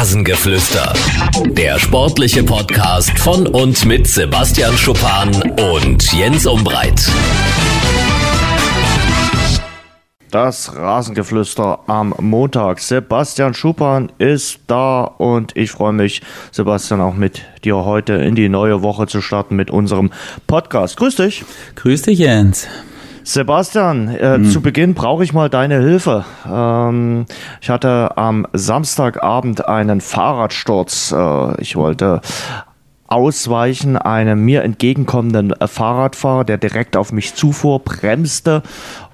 Rasengeflüster. Der sportliche Podcast von und mit Sebastian Schuppan und Jens Umbreit. Das Rasengeflüster am Montag. Sebastian Schuppan ist da und ich freue mich, Sebastian, auch mit dir heute in die neue Woche zu starten mit unserem Podcast. Grüß dich. Grüß dich, Jens. Sebastian, äh, hm. zu Beginn brauche ich mal deine Hilfe. Ähm, ich hatte am Samstagabend einen Fahrradsturz. Äh, ich wollte ausweichen einem mir entgegenkommenden Fahrradfahrer, der direkt auf mich zufuhr, bremste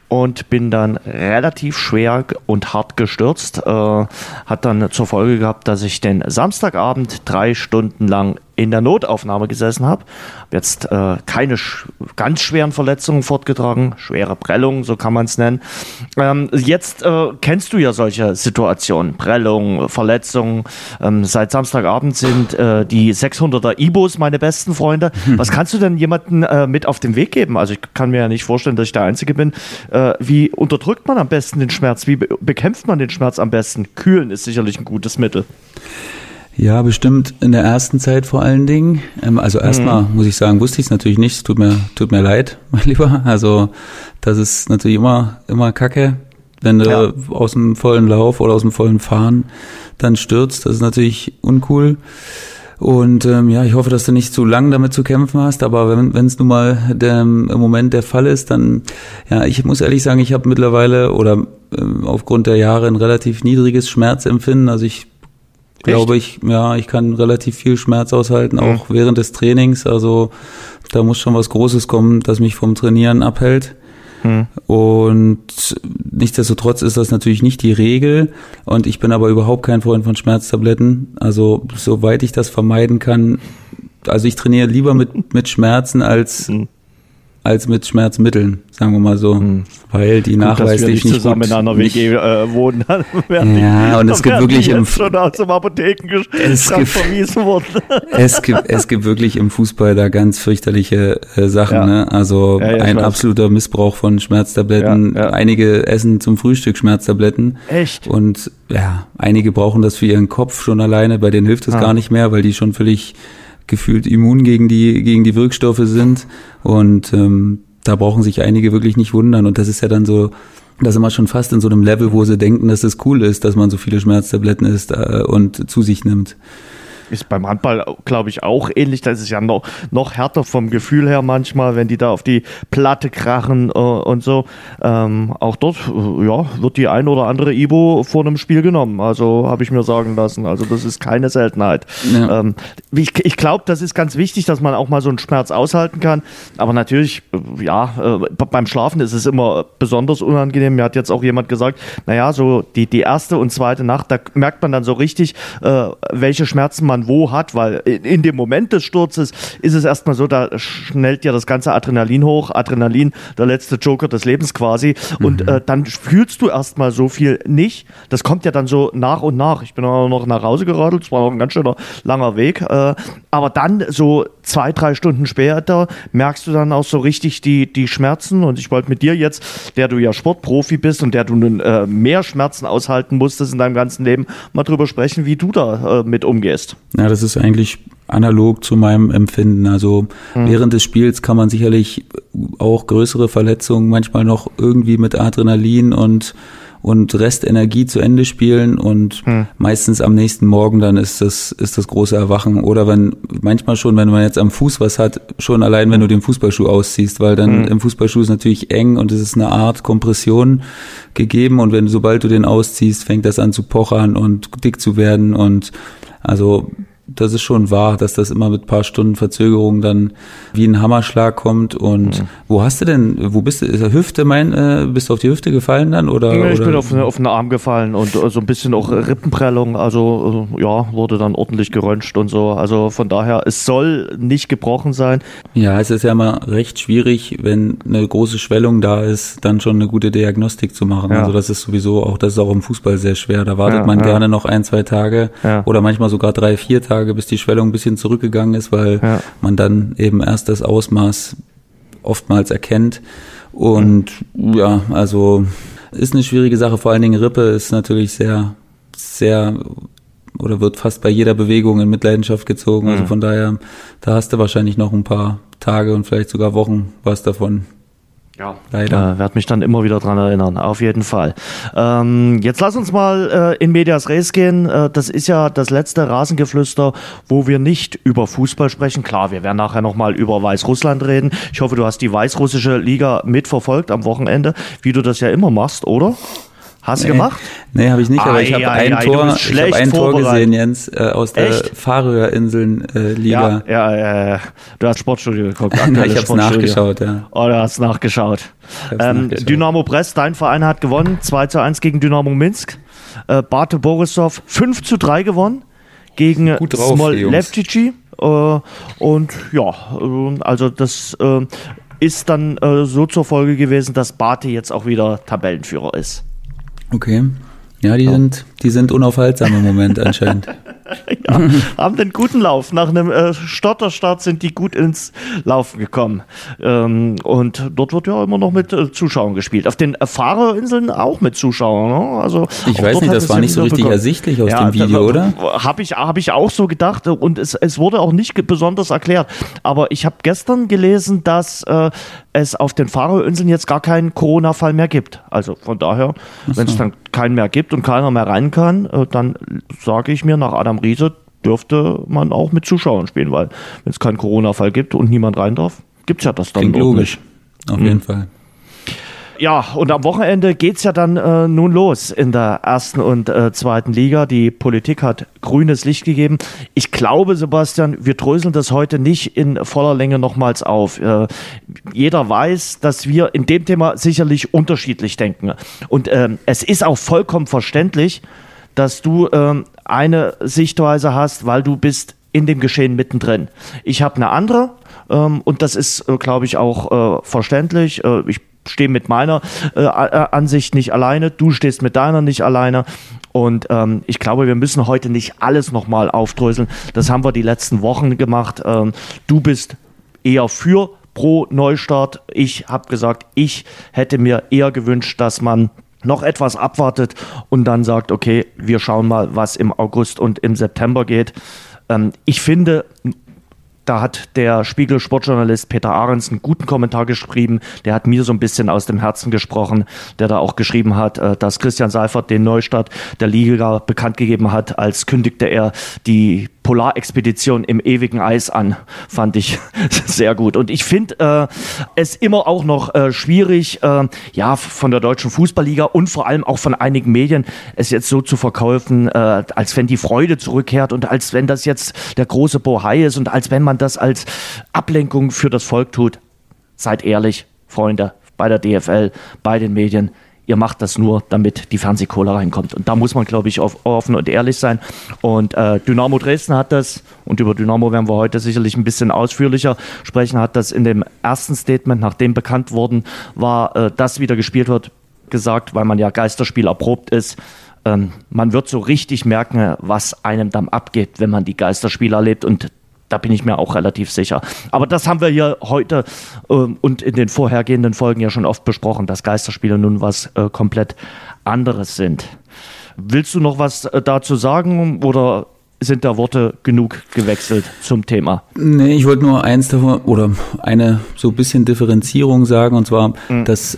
und bin dann relativ schwer und hart gestürzt. Äh, hat dann zur Folge gehabt, dass ich den Samstagabend drei Stunden lang in der Notaufnahme gesessen habe. Jetzt äh, keine sch ganz schweren Verletzungen fortgetragen, schwere Prellungen, so kann man es nennen. Ähm, jetzt äh, kennst du ja solche Situationen, Prellungen, Verletzungen. Ähm, seit Samstagabend sind äh, die 600er Ibos meine besten Freunde. Was kannst du denn jemandem äh, mit auf den Weg geben? Also ich kann mir ja nicht vorstellen, dass ich der Einzige bin. Äh, wie unterdrückt man am besten den Schmerz? Wie be bekämpft man den Schmerz am besten? Kühlen ist sicherlich ein gutes Mittel. Ja, bestimmt in der ersten Zeit vor allen Dingen. Ähm, also erstmal mhm. muss ich sagen, wusste ich es natürlich nicht. Tut mir, tut mir leid, mein Lieber. Also das ist natürlich immer, immer Kacke, wenn du ja. aus dem vollen Lauf oder aus dem vollen Fahren dann stürzt. Das ist natürlich uncool. Und ähm, ja, ich hoffe, dass du nicht zu lang damit zu kämpfen hast, aber wenn es nun mal der, im Moment der Fall ist, dann, ja, ich muss ehrlich sagen, ich habe mittlerweile oder ähm, aufgrund der Jahre ein relativ niedriges Schmerzempfinden. Also ich glaube ich, ja, ich kann relativ viel Schmerz aushalten, auch mhm. während des Trainings. Also da muss schon was Großes kommen, das mich vom Trainieren abhält. Mhm. Und nichtsdestotrotz ist das natürlich nicht die Regel. Und ich bin aber überhaupt kein Freund von Schmerztabletten. Also soweit ich das vermeiden kann, also ich trainiere lieber mit, mit Schmerzen als mhm als mit Schmerzmitteln, sagen wir mal so, hm. weil die gut, nachweislich nicht zusammen gut, in einer WG äh, wohnen. ja, und es gibt wirklich im schon aus dem Apotheken es gibt, worden. es gibt es gibt wirklich im Fußball da ganz fürchterliche äh, Sachen. Ja. Ne? Also ja, ja, ein absoluter Missbrauch von Schmerztabletten. Einige essen zum Frühstück Schmerztabletten. Echt? Und ja, einige brauchen das für ihren Kopf schon alleine. Bei denen hilft es ah. gar nicht mehr, weil die schon völlig gefühlt immun gegen die, gegen die Wirkstoffe sind. Und ähm, da brauchen sich einige wirklich nicht wundern. Und das ist ja dann so, das ist immer schon fast in so einem Level, wo sie denken, dass es cool ist, dass man so viele Schmerztabletten isst äh, und zu sich nimmt. Ist beim Handball, glaube ich, auch ähnlich. Da ist es ja noch, noch härter vom Gefühl her manchmal, wenn die da auf die Platte krachen äh, und so. Ähm, auch dort äh, ja, wird die ein oder andere Ibo vor einem Spiel genommen. Also habe ich mir sagen lassen. Also das ist keine Seltenheit. Ja. Ähm, ich ich glaube, das ist ganz wichtig, dass man auch mal so einen Schmerz aushalten kann. Aber natürlich, äh, ja, äh, beim Schlafen ist es immer besonders unangenehm. Mir hat jetzt auch jemand gesagt, naja, so die, die erste und zweite Nacht, da merkt man dann so richtig, äh, welche Schmerzen man man wo hat, weil in dem Moment des Sturzes ist es erstmal so, da schnellt ja das ganze Adrenalin hoch. Adrenalin, der letzte Joker des Lebens quasi. Und mhm. äh, dann fühlst du erstmal so viel nicht. Das kommt ja dann so nach und nach. Ich bin auch noch nach Hause geradelt, es war noch ein ganz schöner langer Weg. Äh, aber dann so zwei, drei Stunden später merkst du dann auch so richtig die, die Schmerzen. Und ich wollte mit dir jetzt, der du ja Sportprofi bist und der du nun äh, mehr Schmerzen aushalten musstest in deinem ganzen Leben, mal drüber sprechen, wie du da äh, mit umgehst. Ja, das ist eigentlich analog zu meinem Empfinden. Also mhm. während des Spiels kann man sicherlich auch größere Verletzungen manchmal noch irgendwie mit Adrenalin und und Restenergie zu Ende spielen und hm. meistens am nächsten Morgen dann ist das, ist das große Erwachen. Oder wenn, manchmal schon, wenn man jetzt am Fuß was hat, schon allein, wenn du den Fußballschuh ausziehst, weil dann hm. im Fußballschuh ist natürlich eng und es ist eine Art Kompression gegeben und wenn, sobald du den ausziehst, fängt das an zu pochern und dick zu werden und also das ist schon wahr, dass das immer mit paar Stunden Verzögerung dann wie ein Hammerschlag kommt. Und mhm. wo hast du denn, wo bist du, ist der Hüfte mein, äh, bist du auf die Hüfte gefallen dann? Oder, nee, ich oder? bin auf, auf den Arm gefallen und äh, so ein bisschen auch Rippenprellung, also äh, ja, wurde dann ordentlich geröntgt und so. Also von daher, es soll nicht gebrochen sein. Ja, es ist ja immer recht schwierig, wenn eine große Schwellung da ist, dann schon eine gute Diagnostik zu machen. Ja. Also das ist sowieso auch, das ist auch im Fußball sehr schwer. Da wartet ja, man ja. gerne noch ein, zwei Tage oder manchmal sogar drei, vier Tage Tage, bis die Schwellung ein bisschen zurückgegangen ist, weil ja. man dann eben erst das Ausmaß oftmals erkennt. Und ja, also ist eine schwierige Sache. Vor allen Dingen Rippe ist natürlich sehr, sehr oder wird fast bei jeder Bewegung in Mitleidenschaft gezogen. Also mhm. von daher, da hast du wahrscheinlich noch ein paar Tage und vielleicht sogar Wochen was davon. Ja, leider. Äh, werd mich dann immer wieder dran erinnern, auf jeden Fall. Ähm, jetzt lass uns mal äh, in Medias Res gehen. Äh, das ist ja das letzte Rasengeflüster, wo wir nicht über Fußball sprechen. Klar, wir werden nachher nochmal über Weißrussland reden. Ich hoffe, du hast die weißrussische Liga mitverfolgt am Wochenende, wie du das ja immer machst, oder? Hast du gemacht? Nee, habe ich nicht, aber ai, ich habe ein, ai, Tor, ich hab ein Tor gesehen, Jens, äh, aus der Färöerinseln-Liga. Äh, ja, ja, ja, du hast Sportstudio geguckt. ich habe es nachgeschaut, ja. Oh, du hast nachgeschaut. Ähm, nachgeschaut. Dynamo Brest, dein Verein hat gewonnen, 2 zu 1 gegen Dynamo Minsk. Äh, Bate Borisov 5 zu 3 gewonnen gegen Smolevcici. Äh, und ja, äh, also das äh, ist dann äh, so zur Folge gewesen, dass Bate jetzt auch wieder Tabellenführer ist. Okay. Ja, die, oh. sind, die sind unaufhaltsam im Moment anscheinend. ja, haben den guten Lauf. Nach einem äh, Stotterstart sind die gut ins Laufen gekommen. Ähm, und dort wird ja immer noch mit äh, Zuschauern gespielt. Auf den äh, Fahrerinseln auch mit Zuschauern. Ne? Also, ich weiß nicht, das war nicht so richtig bekommen. ersichtlich aus ja, dem Video, oder? Habe ich, hab ich auch so gedacht. Und es, es wurde auch nicht besonders erklärt. Aber ich habe gestern gelesen, dass äh, es auf den Fahrerinseln jetzt gar keinen Corona-Fall mehr gibt. Also von daher, so. wenn es dann keinen mehr gibt und keiner mehr rein kann, äh, dann sage ich mir nach Adam Riese, dürfte man auch mit Zuschauern spielen, weil wenn es keinen Corona-Fall gibt und niemand rein darf, gibt es ja das dann Klingt logisch. Nicht. Auf mhm. jeden Fall. Ja, und am Wochenende geht's ja dann äh, nun los in der ersten und äh, zweiten Liga. Die Politik hat grünes Licht gegeben. Ich glaube, Sebastian, wir dröseln das heute nicht in voller Länge nochmals auf. Äh, jeder weiß, dass wir in dem Thema sicherlich unterschiedlich denken. Und ähm, es ist auch vollkommen verständlich, dass du ähm, eine Sichtweise hast, weil du bist in dem Geschehen mittendrin. Ich habe eine andere ähm, und das ist, äh, glaube ich, auch äh, verständlich. Äh, ich stehe mit meiner äh, Ansicht nicht alleine, du stehst mit deiner nicht alleine. Und ähm, ich glaube, wir müssen heute nicht alles nochmal aufdröseln. Das haben wir die letzten Wochen gemacht. Ähm, du bist eher für pro Neustart. Ich habe gesagt, ich hätte mir eher gewünscht, dass man noch etwas abwartet und dann sagt, okay, wir schauen mal, was im August und im September geht. Ähm, ich finde, da hat der Spiegel-Sportjournalist Peter Ahrens einen guten Kommentar geschrieben. Der hat mir so ein bisschen aus dem Herzen gesprochen, der da auch geschrieben hat, äh, dass Christian Seifert den Neustart der Liga bekannt gegeben hat, als kündigte er die Polarexpedition im ewigen Eis an, fand ich sehr gut. Und ich finde äh, es immer auch noch äh, schwierig, äh, ja, von der deutschen Fußballliga und vor allem auch von einigen Medien es jetzt so zu verkaufen, äh, als wenn die Freude zurückkehrt und als wenn das jetzt der große Bohai ist und als wenn man das als Ablenkung für das Volk tut. Seid ehrlich, Freunde, bei der DFL, bei den Medien ihr macht das nur, damit die Fernsehkohle reinkommt. Und da muss man, glaube ich, offen und ehrlich sein. Und äh, Dynamo Dresden hat das, und über Dynamo werden wir heute sicherlich ein bisschen ausführlicher sprechen, hat das in dem ersten Statement, nachdem bekannt worden war, äh, dass wieder gespielt wird, gesagt, weil man ja Geisterspiel erprobt ist. Ähm, man wird so richtig merken, was einem dann abgeht, wenn man die Geisterspiele erlebt. Und da bin ich mir auch relativ sicher. Aber das haben wir hier heute ähm, und in den vorhergehenden Folgen ja schon oft besprochen, dass Geisterspiele nun was äh, komplett anderes sind. Willst du noch was äh, dazu sagen oder sind da Worte genug gewechselt zum Thema? Nee, ich wollte nur eins davon oder eine so ein bisschen Differenzierung sagen und zwar, mhm. dass,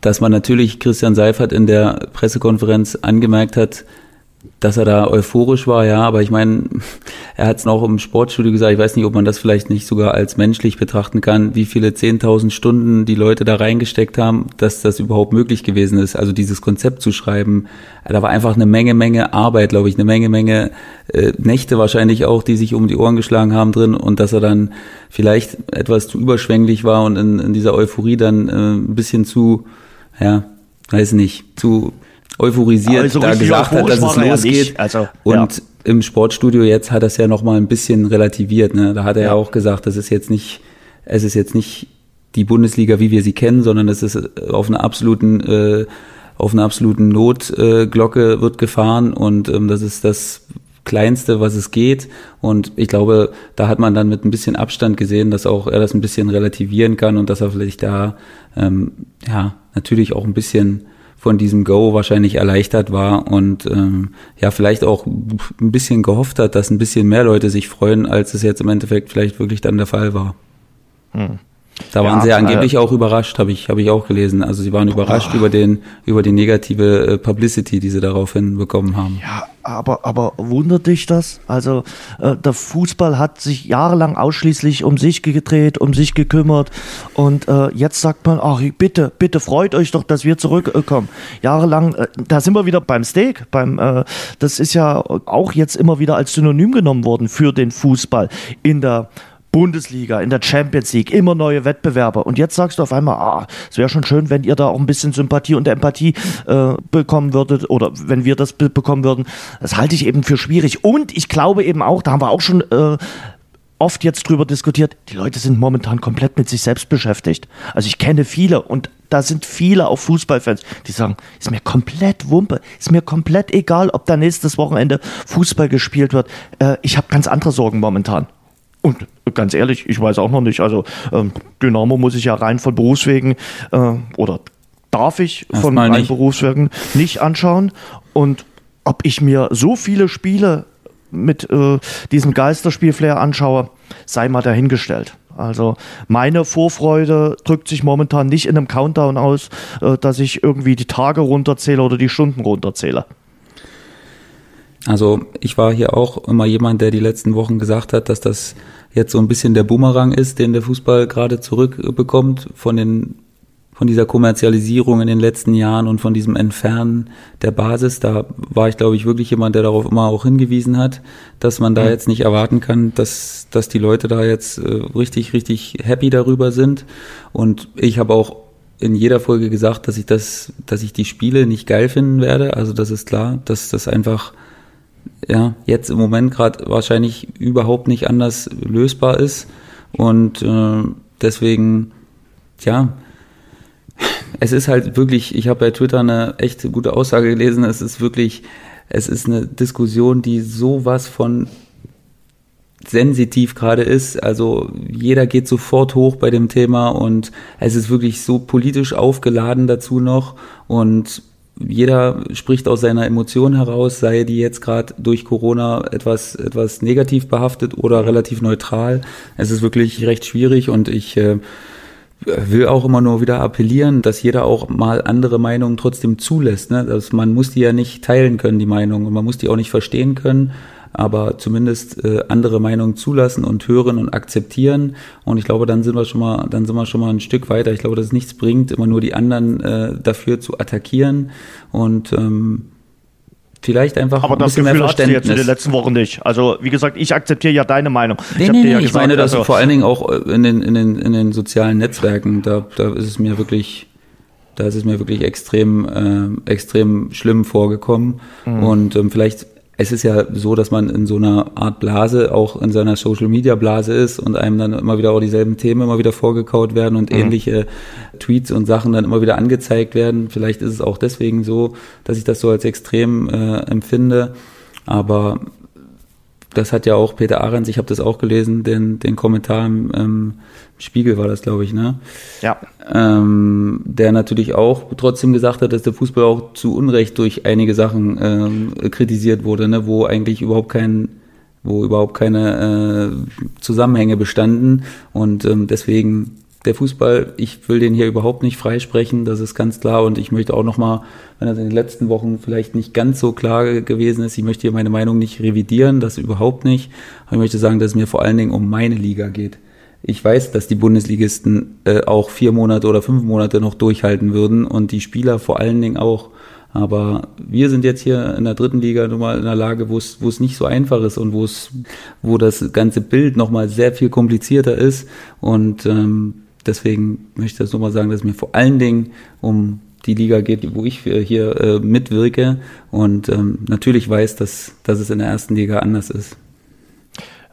dass man natürlich Christian Seifert in der Pressekonferenz angemerkt hat, dass er da euphorisch war, ja, aber ich meine, er hat es auch im Sportstudio gesagt, ich weiß nicht, ob man das vielleicht nicht sogar als menschlich betrachten kann, wie viele 10.000 Stunden die Leute da reingesteckt haben, dass das überhaupt möglich gewesen ist, also dieses Konzept zu schreiben. Da war einfach eine Menge, Menge Arbeit, glaube ich, eine Menge, Menge äh, Nächte wahrscheinlich auch, die sich um die Ohren geschlagen haben drin und dass er dann vielleicht etwas zu überschwänglich war und in, in dieser Euphorie dann äh, ein bisschen zu, ja, weiß nicht, zu euphorisiert also da gesagt hat, dass es losgeht. Also, und ja. im Sportstudio jetzt hat er es ja nochmal ein bisschen relativiert. Ne? Da hat er ja. ja auch gesagt, das ist jetzt nicht, es ist jetzt nicht die Bundesliga, wie wir sie kennen, sondern es ist auf einer absoluten, äh, auf einer absoluten Notglocke äh, wird gefahren und ähm, das ist das Kleinste, was es geht. Und ich glaube, da hat man dann mit ein bisschen Abstand gesehen, dass auch er das ein bisschen relativieren kann und dass er vielleicht da ähm, ja natürlich auch ein bisschen von diesem Go wahrscheinlich erleichtert war und ähm, ja vielleicht auch ein bisschen gehofft hat, dass ein bisschen mehr Leute sich freuen, als es jetzt im Endeffekt vielleicht wirklich dann der Fall war. Hm. Da waren ja, sie angeblich äh, auch überrascht, habe ich, hab ich auch gelesen. Also sie waren überrascht oh. über den, über die negative äh, Publicity, die sie daraufhin bekommen haben. Ja, aber, aber wundert dich das? Also äh, der Fußball hat sich jahrelang ausschließlich um sich gedreht, um sich gekümmert und äh, jetzt sagt man, ach bitte, bitte freut euch doch, dass wir zurückkommen. Jahrelang, äh, da sind wir wieder beim Steak, beim, äh, das ist ja auch jetzt immer wieder als Synonym genommen worden für den Fußball in der Bundesliga, in der Champions League, immer neue Wettbewerber. Und jetzt sagst du auf einmal, ah, es wäre schon schön, wenn ihr da auch ein bisschen Sympathie und Empathie äh, bekommen würdet oder wenn wir das bekommen würden. Das halte ich eben für schwierig. Und ich glaube eben auch, da haben wir auch schon äh, oft jetzt drüber diskutiert, die Leute sind momentan komplett mit sich selbst beschäftigt. Also ich kenne viele und da sind viele auch Fußballfans, die sagen, ist mir komplett Wumpe, ist mir komplett egal, ob da nächstes Wochenende Fußball gespielt wird. Äh, ich habe ganz andere Sorgen momentan. Und ganz ehrlich, ich weiß auch noch nicht. Also ähm, Dynamo muss ich ja rein von Berufswegen äh, oder darf ich Erst von rein Berufswegen nicht anschauen. Und ob ich mir so viele Spiele mit äh, diesem Geisterspielflair anschaue, sei mal dahingestellt. Also meine Vorfreude drückt sich momentan nicht in einem Countdown aus, äh, dass ich irgendwie die Tage runterzähle oder die Stunden runterzähle. Also ich war hier auch immer jemand, der die letzten Wochen gesagt hat, dass das jetzt so ein bisschen der Boomerang ist, den der Fußball gerade zurückbekommt von den von dieser Kommerzialisierung in den letzten Jahren und von diesem Entfernen der Basis. Da war ich, glaube ich, wirklich jemand, der darauf immer auch hingewiesen hat, dass man da jetzt nicht erwarten kann, dass, dass die Leute da jetzt äh, richtig, richtig happy darüber sind. Und ich habe auch in jeder Folge gesagt, dass ich das, dass ich die Spiele nicht geil finden werde. Also das ist klar, dass das einfach ja, jetzt im Moment gerade wahrscheinlich überhaupt nicht anders lösbar ist. Und äh, deswegen, ja, es ist halt wirklich, ich habe bei Twitter eine echt gute Aussage gelesen, es ist wirklich, es ist eine Diskussion, die sowas von sensitiv gerade ist. Also jeder geht sofort hoch bei dem Thema und es ist wirklich so politisch aufgeladen dazu noch und jeder spricht aus seiner Emotion heraus, sei die jetzt gerade durch Corona etwas, etwas negativ behaftet oder relativ neutral. Es ist wirklich recht schwierig und ich äh, will auch immer nur wieder appellieren, dass jeder auch mal andere Meinungen trotzdem zulässt. Ne? Dass man muss die ja nicht teilen können, die Meinung, und man muss die auch nicht verstehen können aber zumindest äh, andere Meinungen zulassen und hören und akzeptieren. Und ich glaube, dann sind wir schon mal, dann sind wir schon mal ein Stück weiter. Ich glaube, dass es nichts bringt, immer nur die anderen äh, dafür zu attackieren und ähm, vielleicht einfach aber ein bisschen mehr Verständnis. jetzt in den letzten Wochen nicht. Also wie gesagt, ich akzeptiere ja deine Meinung. Nee, ich, nee, ja ich meine, dass also vor allen Dingen auch äh, in den, in den, in den sozialen Netzwerken, da, da ist es mir wirklich, da ist es mir wirklich extrem, äh, extrem schlimm vorgekommen. Mhm. Und ähm, vielleicht es ist ja so, dass man in so einer Art Blase, auch in seiner Social Media Blase ist und einem dann immer wieder auch dieselben Themen immer wieder vorgekaut werden und mhm. ähnliche Tweets und Sachen dann immer wieder angezeigt werden. Vielleicht ist es auch deswegen so, dass ich das so als extrem äh, empfinde. Aber das hat ja auch Peter Ahrens, ich habe das auch gelesen, den, den Kommentar im ähm, Spiegel war das, glaube ich, ne? Ja. Ähm, der natürlich auch trotzdem gesagt hat, dass der Fußball auch zu Unrecht durch einige Sachen ähm, kritisiert wurde, ne? wo eigentlich überhaupt kein wo überhaupt keine äh, Zusammenhänge bestanden und ähm, deswegen der Fußball, ich will den hier überhaupt nicht freisprechen, das ist ganz klar. Und ich möchte auch nochmal, wenn das in den letzten Wochen vielleicht nicht ganz so klar gewesen ist, ich möchte hier meine Meinung nicht revidieren, das überhaupt nicht. Aber ich möchte sagen, dass es mir vor allen Dingen um meine Liga geht. Ich weiß, dass die Bundesligisten äh, auch vier Monate oder fünf Monate noch durchhalten würden und die Spieler vor allen Dingen auch. Aber wir sind jetzt hier in der dritten Liga nochmal in einer Lage, wo es, wo es nicht so einfach ist und wo es, wo das ganze Bild nochmal sehr viel komplizierter ist. Und ähm, deswegen möchte ich das nochmal sagen, dass es mir vor allen Dingen um die Liga geht, wo ich hier äh, mitwirke und ähm, natürlich weiß, dass, dass es in der ersten Liga anders ist.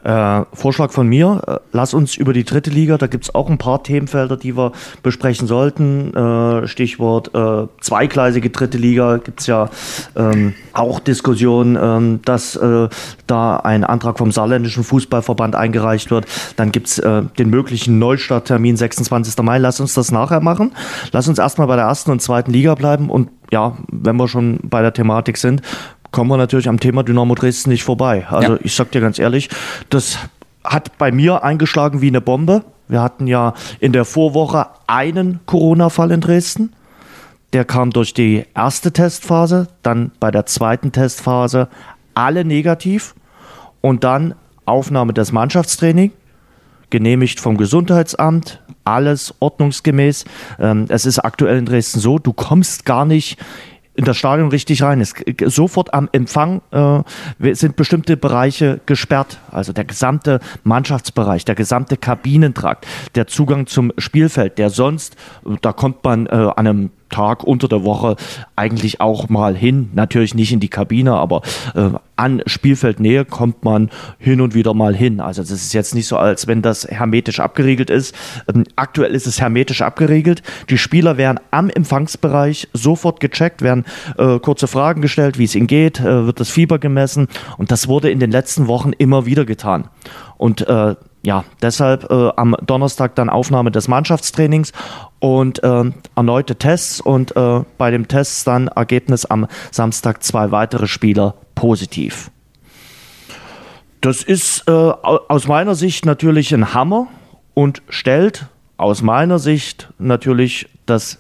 Äh, Vorschlag von mir, äh, lass uns über die dritte Liga, da gibt es auch ein paar Themenfelder, die wir besprechen sollten. Äh, Stichwort äh, zweigleisige dritte Liga gibt es ja ähm, auch Diskussionen, ähm, dass äh, da ein Antrag vom Saarländischen Fußballverband eingereicht wird. Dann gibt es äh, den möglichen Neustarttermin 26. Mai. Lass uns das nachher machen. Lass uns erstmal bei der ersten und zweiten Liga bleiben und ja, wenn wir schon bei der Thematik sind, kommen wir natürlich am Thema Dynamo Dresden nicht vorbei. Also ja. ich sag dir ganz ehrlich, das hat bei mir eingeschlagen wie eine Bombe. Wir hatten ja in der Vorwoche einen Corona-Fall in Dresden. Der kam durch die erste Testphase, dann bei der zweiten Testphase alle negativ und dann Aufnahme des Mannschaftstraining, genehmigt vom Gesundheitsamt, alles ordnungsgemäß. Ähm, es ist aktuell in Dresden so, du kommst gar nicht in das Stadion richtig rein. Es, sofort am Empfang äh, sind bestimmte Bereiche gesperrt. Also der gesamte Mannschaftsbereich, der gesamte Kabinentrakt, der Zugang zum Spielfeld, der sonst, da kommt man äh, an einem Tag unter der Woche eigentlich auch mal hin. Natürlich nicht in die Kabine, aber äh, an Spielfeldnähe kommt man hin und wieder mal hin. Also das ist jetzt nicht so, als wenn das hermetisch abgeriegelt ist. Ähm, aktuell ist es hermetisch abgeriegelt. Die Spieler werden am Empfangsbereich sofort gecheckt, werden äh, kurze Fragen gestellt, wie es ihnen geht, äh, wird das Fieber gemessen und das wurde in den letzten Wochen immer wieder getan. Und äh, ja, deshalb äh, am Donnerstag dann Aufnahme des Mannschaftstrainings und äh, erneute Tests und äh, bei dem Test dann Ergebnis am Samstag zwei weitere Spieler positiv. Das ist äh, aus meiner Sicht natürlich ein Hammer und stellt aus meiner Sicht natürlich das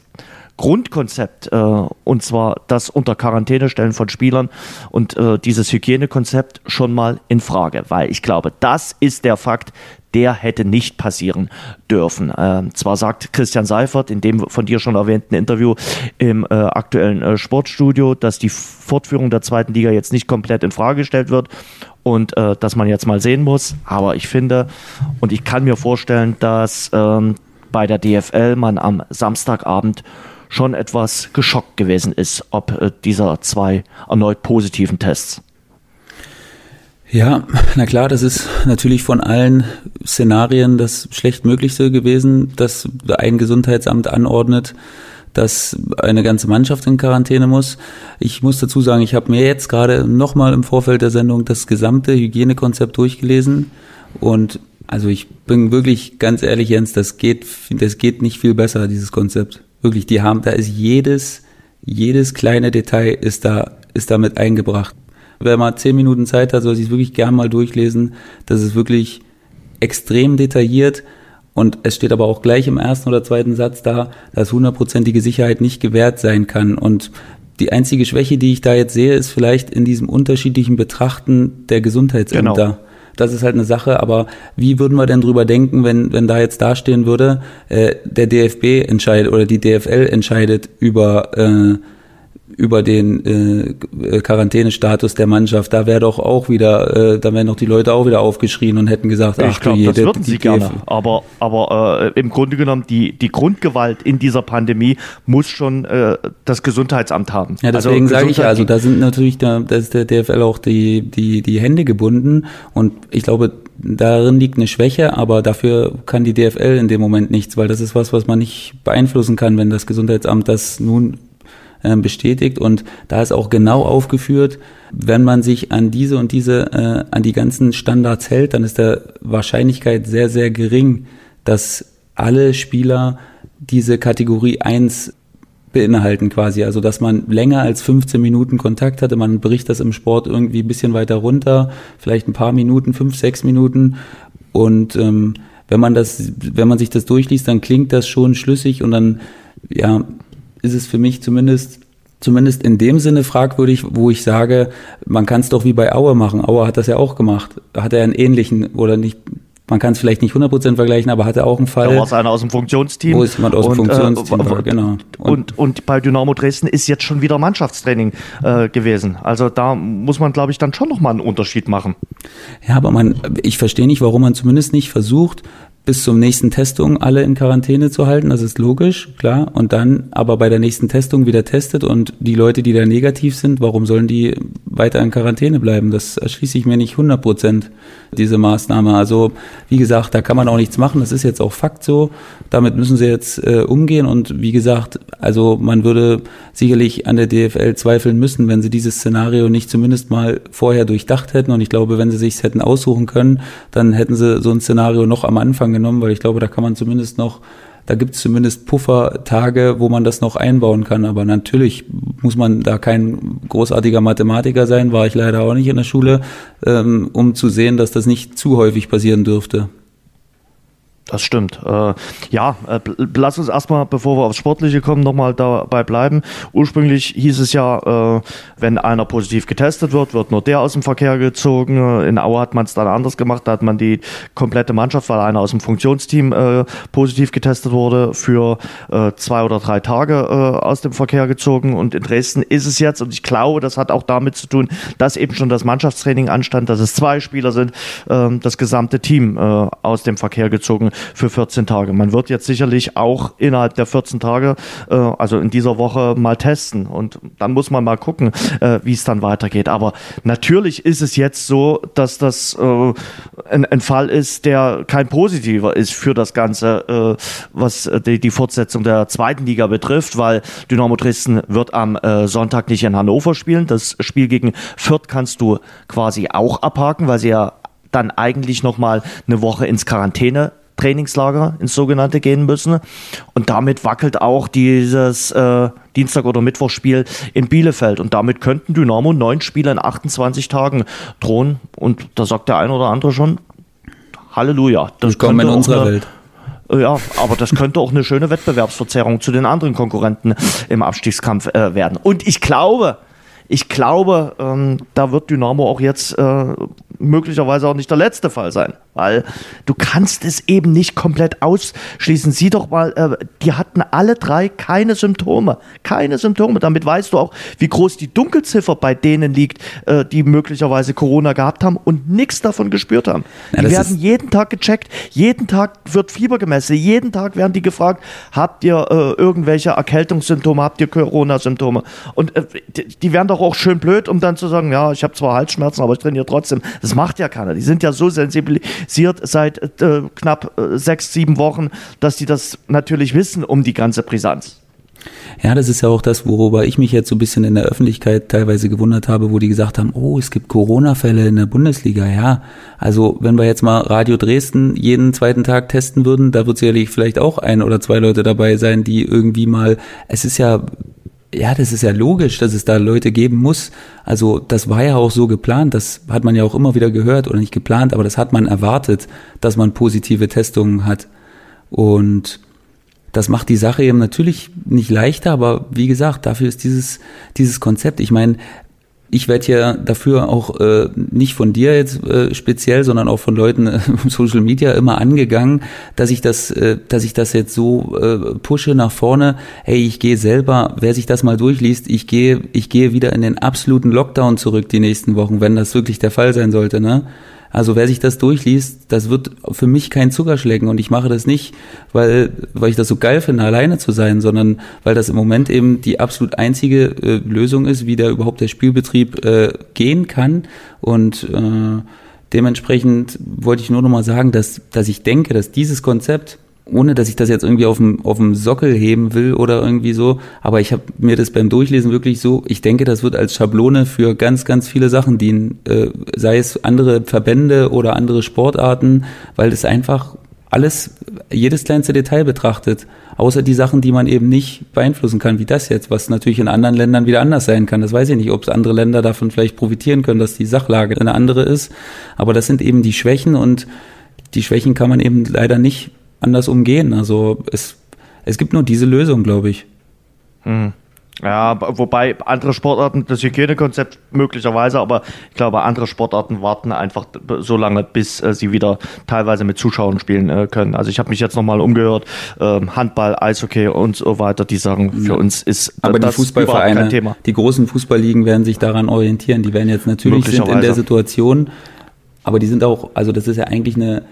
Grundkonzept, äh, und zwar das unter Quarantäne stellen von Spielern und äh, dieses Hygienekonzept schon mal in Frage, weil ich glaube, das ist der Fakt, der hätte nicht passieren dürfen. Äh, zwar sagt Christian Seifert in dem von dir schon erwähnten Interview im äh, aktuellen äh, Sportstudio, dass die Fortführung der zweiten Liga jetzt nicht komplett in Frage gestellt wird und äh, dass man jetzt mal sehen muss. Aber ich finde und ich kann mir vorstellen, dass ähm, bei der DFL man am Samstagabend schon etwas geschockt gewesen ist, ob äh, dieser zwei erneut positiven Tests. Ja, na klar, das ist natürlich von allen Szenarien das schlechtmöglichste gewesen, dass ein Gesundheitsamt anordnet, dass eine ganze Mannschaft in Quarantäne muss. Ich muss dazu sagen, ich habe mir jetzt gerade nochmal im Vorfeld der Sendung das gesamte Hygienekonzept durchgelesen und also ich bin wirklich ganz ehrlich, Jens, das geht, das geht nicht viel besser, dieses Konzept. Wirklich, die haben, da ist jedes, jedes kleine Detail ist da, ist damit eingebracht. Wer mal zehn Minuten Zeit hat, soll sich wirklich gern mal durchlesen. Das ist wirklich extrem detailliert. Und es steht aber auch gleich im ersten oder zweiten Satz da, dass hundertprozentige Sicherheit nicht gewährt sein kann. Und die einzige Schwäche, die ich da jetzt sehe, ist vielleicht in diesem unterschiedlichen Betrachten der Gesundheitsämter. Genau das ist halt eine Sache, aber wie würden wir denn drüber denken, wenn, wenn da jetzt dastehen würde, äh, der DFB entscheidet oder die DFL entscheidet über äh, über den äh, Quarantänestatus der Mannschaft, da wäre doch auch wieder, äh, da wären doch die Leute auch wieder aufgeschrien und hätten gesagt, ach ich glaube, das würden sie gerne. Aber, aber äh, im Grunde genommen die die Grundgewalt in dieser Pandemie muss schon äh, das Gesundheitsamt haben. Ja, also deswegen also, sage ich ja, also da sind natürlich da, da ist der DFL auch die die die Hände gebunden und ich glaube darin liegt eine Schwäche, aber dafür kann die DFL in dem Moment nichts, weil das ist was, was man nicht beeinflussen kann, wenn das Gesundheitsamt das nun äh, bestätigt und da ist auch genau aufgeführt, wenn man sich an diese und diese, äh, an die ganzen Standards hält, dann ist der Wahrscheinlichkeit sehr, sehr gering, dass alle Spieler diese Kategorie 1 beinhalten quasi. Also, dass man länger als 15 Minuten Kontakt hatte. Man bricht das im Sport irgendwie ein bisschen weiter runter, vielleicht ein paar Minuten, fünf, sechs Minuten. Und ähm, wenn man das, wenn man sich das durchliest, dann klingt das schon schlüssig und dann, ja, ist es für mich zumindest zumindest in dem Sinne fragwürdig, wo ich sage, man kann es doch wie bei Auer machen. Auer hat das ja auch gemacht. Hat er einen ähnlichen oder nicht man kann es vielleicht nicht 100% vergleichen, aber hatte auch einen Fall. Da war es einer aus dem Funktionsteam. Wo ist jemand aus dem und, äh, Funktionsteam äh, war, genau. Und, und, und, bei Dynamo Dresden ist jetzt schon wieder Mannschaftstraining äh, gewesen. Also da muss man, glaube ich, dann schon nochmal einen Unterschied machen. Ja, aber man, ich verstehe nicht, warum man zumindest nicht versucht, bis zum nächsten Testung alle in Quarantäne zu halten, das ist logisch, klar. Und dann aber bei der nächsten Testung wieder testet und die Leute, die da negativ sind, warum sollen die weiter in Quarantäne bleiben? Das erschließe ich mir nicht 100 Prozent, diese Maßnahme. Also wie gesagt, da kann man auch nichts machen. Das ist jetzt auch Fakt so. Damit müssen sie jetzt äh, umgehen. Und wie gesagt, also man würde sicherlich an der DFL zweifeln müssen, wenn sie dieses Szenario nicht zumindest mal vorher durchdacht hätten. Und ich glaube, wenn sie sich hätten aussuchen können, dann hätten sie so ein Szenario noch am Anfang genommen, weil ich glaube, da kann man zumindest noch da gibt es zumindest Puffertage, wo man das noch einbauen kann. Aber natürlich muss man da kein großartiger Mathematiker sein, war ich leider auch nicht in der Schule, ähm, um zu sehen, dass das nicht zu häufig passieren dürfte. Das stimmt. Äh, ja, äh, lass uns erstmal, bevor wir aufs Sportliche kommen, nochmal dabei bleiben. Ursprünglich hieß es ja, äh, wenn einer positiv getestet wird, wird nur der aus dem Verkehr gezogen. In Aue hat man es dann anders gemacht. Da hat man die komplette Mannschaft, weil einer aus dem Funktionsteam äh, positiv getestet wurde, für äh, zwei oder drei Tage äh, aus dem Verkehr gezogen. Und in Dresden ist es jetzt, und ich glaube, das hat auch damit zu tun, dass eben schon das Mannschaftstraining anstand, dass es zwei Spieler sind, ähm, das gesamte Team aus dem Verkehr gezogen für 14 Tage. Man wird jetzt sicherlich auch innerhalb der 14 Tage, äh, also in dieser Woche, mal testen. Und dann muss man mal gucken, äh, wie es dann weitergeht. Aber natürlich ist es jetzt so, dass das äh, ein, ein, Fall ist, der kein positiver ist für das Ganze, äh, was die, die, Fortsetzung der zweiten Liga betrifft, weil Dynamo Dresden wird am äh, Sonntag nicht in Hannover spielen. Das Spiel gegen Fürth kannst du quasi auch abhaken, weil sie ja dann eigentlich noch mal eine Woche ins Quarantäne Trainingslager ins sogenannte gehen müssen. Und damit wackelt auch dieses äh, Dienstag- oder Mittwochspiel in Bielefeld. Und damit könnten Dynamo neun Spiele in 28 Tagen drohen. Und da sagt der eine oder andere schon, Halleluja. Das kommt in unserer eine, Welt. Ja, aber das könnte auch eine schöne Wettbewerbsverzerrung zu den anderen Konkurrenten im Abstiegskampf äh, werden. Und ich glaube, ich glaube, ähm, da wird Dynamo auch jetzt äh, möglicherweise auch nicht der letzte Fall sein, weil du kannst es eben nicht komplett ausschließen. Sieh doch mal, äh, die hatten alle drei keine Symptome, keine Symptome. Damit weißt du auch, wie groß die Dunkelziffer bei denen liegt, äh, die möglicherweise Corona gehabt haben und nichts davon gespürt haben. Ja, die werden jeden Tag gecheckt, jeden Tag wird Fieber gemessen, jeden Tag werden die gefragt, habt ihr äh, irgendwelche Erkältungssymptome, habt ihr Corona-Symptome? Und äh, die, die werden doch auch schön blöd, um dann zu sagen, ja, ich habe zwar Halsschmerzen, aber ich trainiere trotzdem. Das macht ja keiner. Die sind ja so sensibilisiert seit äh, knapp äh, sechs, sieben Wochen, dass die das natürlich wissen um die ganze Brisanz. Ja, das ist ja auch das, worüber ich mich jetzt so ein bisschen in der Öffentlichkeit teilweise gewundert habe, wo die gesagt haben, oh, es gibt Corona-Fälle in der Bundesliga. Ja, also wenn wir jetzt mal Radio Dresden jeden zweiten Tag testen würden, da wird sicherlich vielleicht auch ein oder zwei Leute dabei sein, die irgendwie mal, es ist ja ja, das ist ja logisch, dass es da Leute geben muss. Also das war ja auch so geplant, das hat man ja auch immer wieder gehört oder nicht geplant, aber das hat man erwartet, dass man positive Testungen hat. Und das macht die Sache eben natürlich nicht leichter, aber wie gesagt, dafür ist dieses, dieses Konzept. Ich meine, ich werde ja dafür auch äh, nicht von dir jetzt äh, speziell, sondern auch von Leuten äh, Social Media immer angegangen, dass ich das, äh, dass ich das jetzt so äh, pushe nach vorne. Hey, ich gehe selber, wer sich das mal durchliest, ich gehe, ich gehe wieder in den absoluten Lockdown zurück die nächsten Wochen, wenn das wirklich der Fall sein sollte, ne? Also wer sich das durchliest, das wird für mich kein Zuckerschlecken und ich mache das nicht, weil, weil ich das so geil finde, alleine zu sein, sondern weil das im Moment eben die absolut einzige äh, Lösung ist, wie da überhaupt der Spielbetrieb äh, gehen kann. Und äh, dementsprechend wollte ich nur noch mal sagen, dass, dass ich denke, dass dieses Konzept ohne dass ich das jetzt irgendwie auf dem, auf dem Sockel heben will oder irgendwie so, aber ich habe mir das beim Durchlesen wirklich so, ich denke, das wird als Schablone für ganz, ganz viele Sachen dienen, äh, sei es andere Verbände oder andere Sportarten, weil es einfach alles, jedes kleinste Detail betrachtet, außer die Sachen, die man eben nicht beeinflussen kann, wie das jetzt, was natürlich in anderen Ländern wieder anders sein kann. Das weiß ich nicht, ob es andere Länder davon vielleicht profitieren können, dass die Sachlage eine andere ist, aber das sind eben die Schwächen und die Schwächen kann man eben leider nicht anders umgehen. Also es, es gibt nur diese Lösung, glaube ich. Hm. Ja, wobei andere Sportarten, das Hygienekonzept möglicherweise, aber ich glaube, andere Sportarten warten einfach so lange, bis äh, sie wieder teilweise mit Zuschauern spielen äh, können. Also ich habe mich jetzt nochmal umgehört, äh, Handball, Eishockey und so weiter, die sagen, für uns ist aber das die Fußballvereine, kein Thema. Die großen Fußballligen werden sich daran orientieren. Die werden jetzt natürlich sind in der Situation, aber die sind auch, also das ist ja eigentlich eine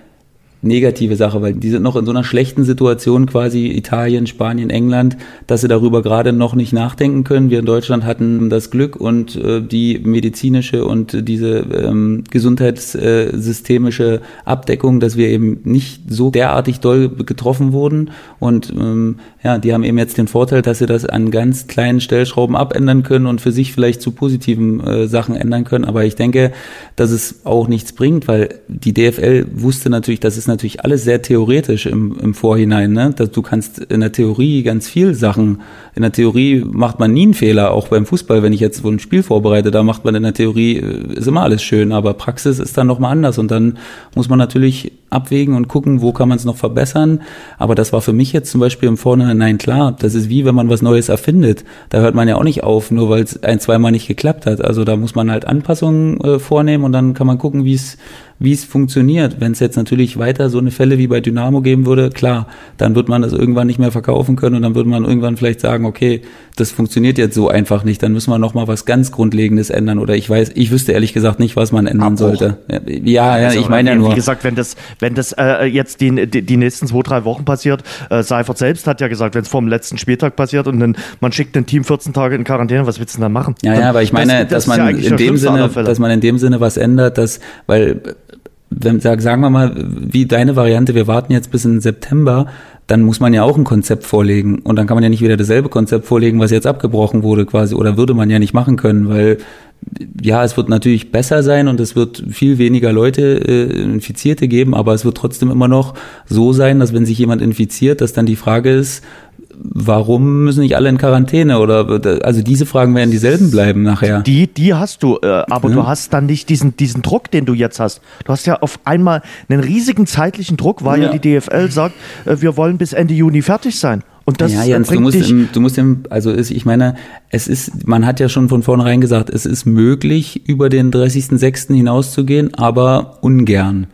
negative Sache, weil die sind noch in so einer schlechten Situation quasi Italien, Spanien, England, dass sie darüber gerade noch nicht nachdenken können. Wir in Deutschland hatten das Glück und äh, die medizinische und diese ähm, gesundheitssystemische Abdeckung, dass wir eben nicht so derartig doll getroffen wurden und ähm, ja, die haben eben jetzt den Vorteil, dass sie das an ganz kleinen Stellschrauben abändern können und für sich vielleicht zu positiven äh, Sachen ändern können. Aber ich denke, dass es auch nichts bringt, weil die DFL wusste natürlich, dass es natürlich alles sehr theoretisch im, im Vorhinein. Ne? Du kannst in der Theorie ganz viel Sachen, in der Theorie macht man nie einen Fehler, auch beim Fußball, wenn ich jetzt so ein Spiel vorbereite, da macht man in der Theorie, äh, ist immer alles schön, aber Praxis ist dann nochmal anders und dann muss man natürlich abwägen und gucken, wo kann man es noch verbessern. Aber das war für mich jetzt zum Beispiel im Vorhinein klar. Das ist wie wenn man was Neues erfindet. Da hört man ja auch nicht auf, nur weil es ein, zweimal nicht geklappt hat. Also da muss man halt Anpassungen äh, vornehmen und dann kann man gucken, wie es wie es funktioniert. Wenn es jetzt natürlich weiter so eine Fälle wie bei Dynamo geben würde, klar, dann wird man das irgendwann nicht mehr verkaufen können und dann würde man irgendwann vielleicht sagen, okay, das funktioniert jetzt so einfach nicht, dann müssen wir noch mal was ganz Grundlegendes ändern oder ich weiß, ich wüsste ehrlich gesagt nicht, was man ändern Abbruch. sollte. Ja, ja, also, ich meine ja nur. Wie gesagt, wenn das, wenn das äh, jetzt die, die, die nächsten zwei, drei Wochen passiert, äh, Seifert selbst hat ja gesagt, wenn es vor dem letzten Spieltag passiert und dann man schickt ein Team 14 Tage in Quarantäne, was willst du denn dann machen? Ja, dann, ja, aber ich meine, das, das dass man ja in dem Sinne, dass man in dem Sinne was ändert, dass, weil wenn, sagen wir mal, wie deine Variante, wir warten jetzt bis in September, dann muss man ja auch ein Konzept vorlegen. Und dann kann man ja nicht wieder dasselbe Konzept vorlegen, was jetzt abgebrochen wurde quasi. Oder würde man ja nicht machen können, weil ja, es wird natürlich besser sein und es wird viel weniger Leute äh, Infizierte geben, aber es wird trotzdem immer noch so sein, dass wenn sich jemand infiziert, dass dann die Frage ist, warum müssen nicht alle in Quarantäne oder also diese Fragen werden dieselben bleiben nachher. Die, die hast du, äh, aber ja. du hast dann nicht diesen, diesen Druck, den du jetzt hast. Du hast ja auf einmal einen riesigen zeitlichen Druck, weil ja, ja die DFL sagt, äh, wir wollen bis Ende Juni fertig sein. Und das ja, Jens, du musst, im, du musst im, also ist, ich meine, es ist, man hat ja schon von vornherein gesagt, es ist möglich, über den 30.06. hinauszugehen, aber ungern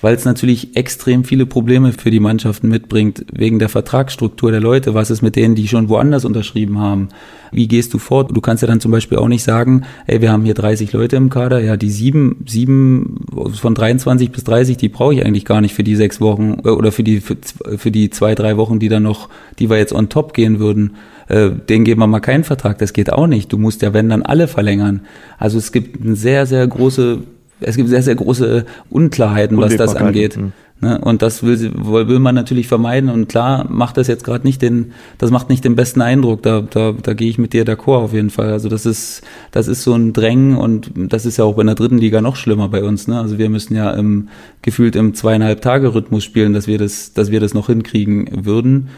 weil es natürlich extrem viele Probleme für die Mannschaften mitbringt, wegen der Vertragsstruktur der Leute. Was ist mit denen, die schon woanders unterschrieben haben? Wie gehst du fort? Du kannst ja dann zum Beispiel auch nicht sagen, ey, wir haben hier 30 Leute im Kader, ja, die sieben, sieben von 23 bis 30, die brauche ich eigentlich gar nicht für die sechs Wochen äh, oder für die, für, für die zwei, drei Wochen, die dann noch, die wir jetzt on top gehen würden äh, den geben wir mal keinen Vertrag, das geht auch nicht. Du musst ja, wenn, dann alle verlängern. Also es gibt eine sehr, sehr große es gibt sehr, sehr große Unklarheiten, was das angeht. Mhm. Ne? Und das will, will man natürlich vermeiden. Und klar macht das jetzt gerade nicht den, das macht nicht den besten Eindruck. Da, da, da gehe ich mit dir d'accord auf jeden Fall. Also das ist, das ist so ein Drängen und das ist ja auch bei der dritten Liga noch schlimmer bei uns. Ne? Also wir müssen ja im, gefühlt im zweieinhalb Tage Rhythmus spielen, dass wir das, dass wir das noch hinkriegen würden.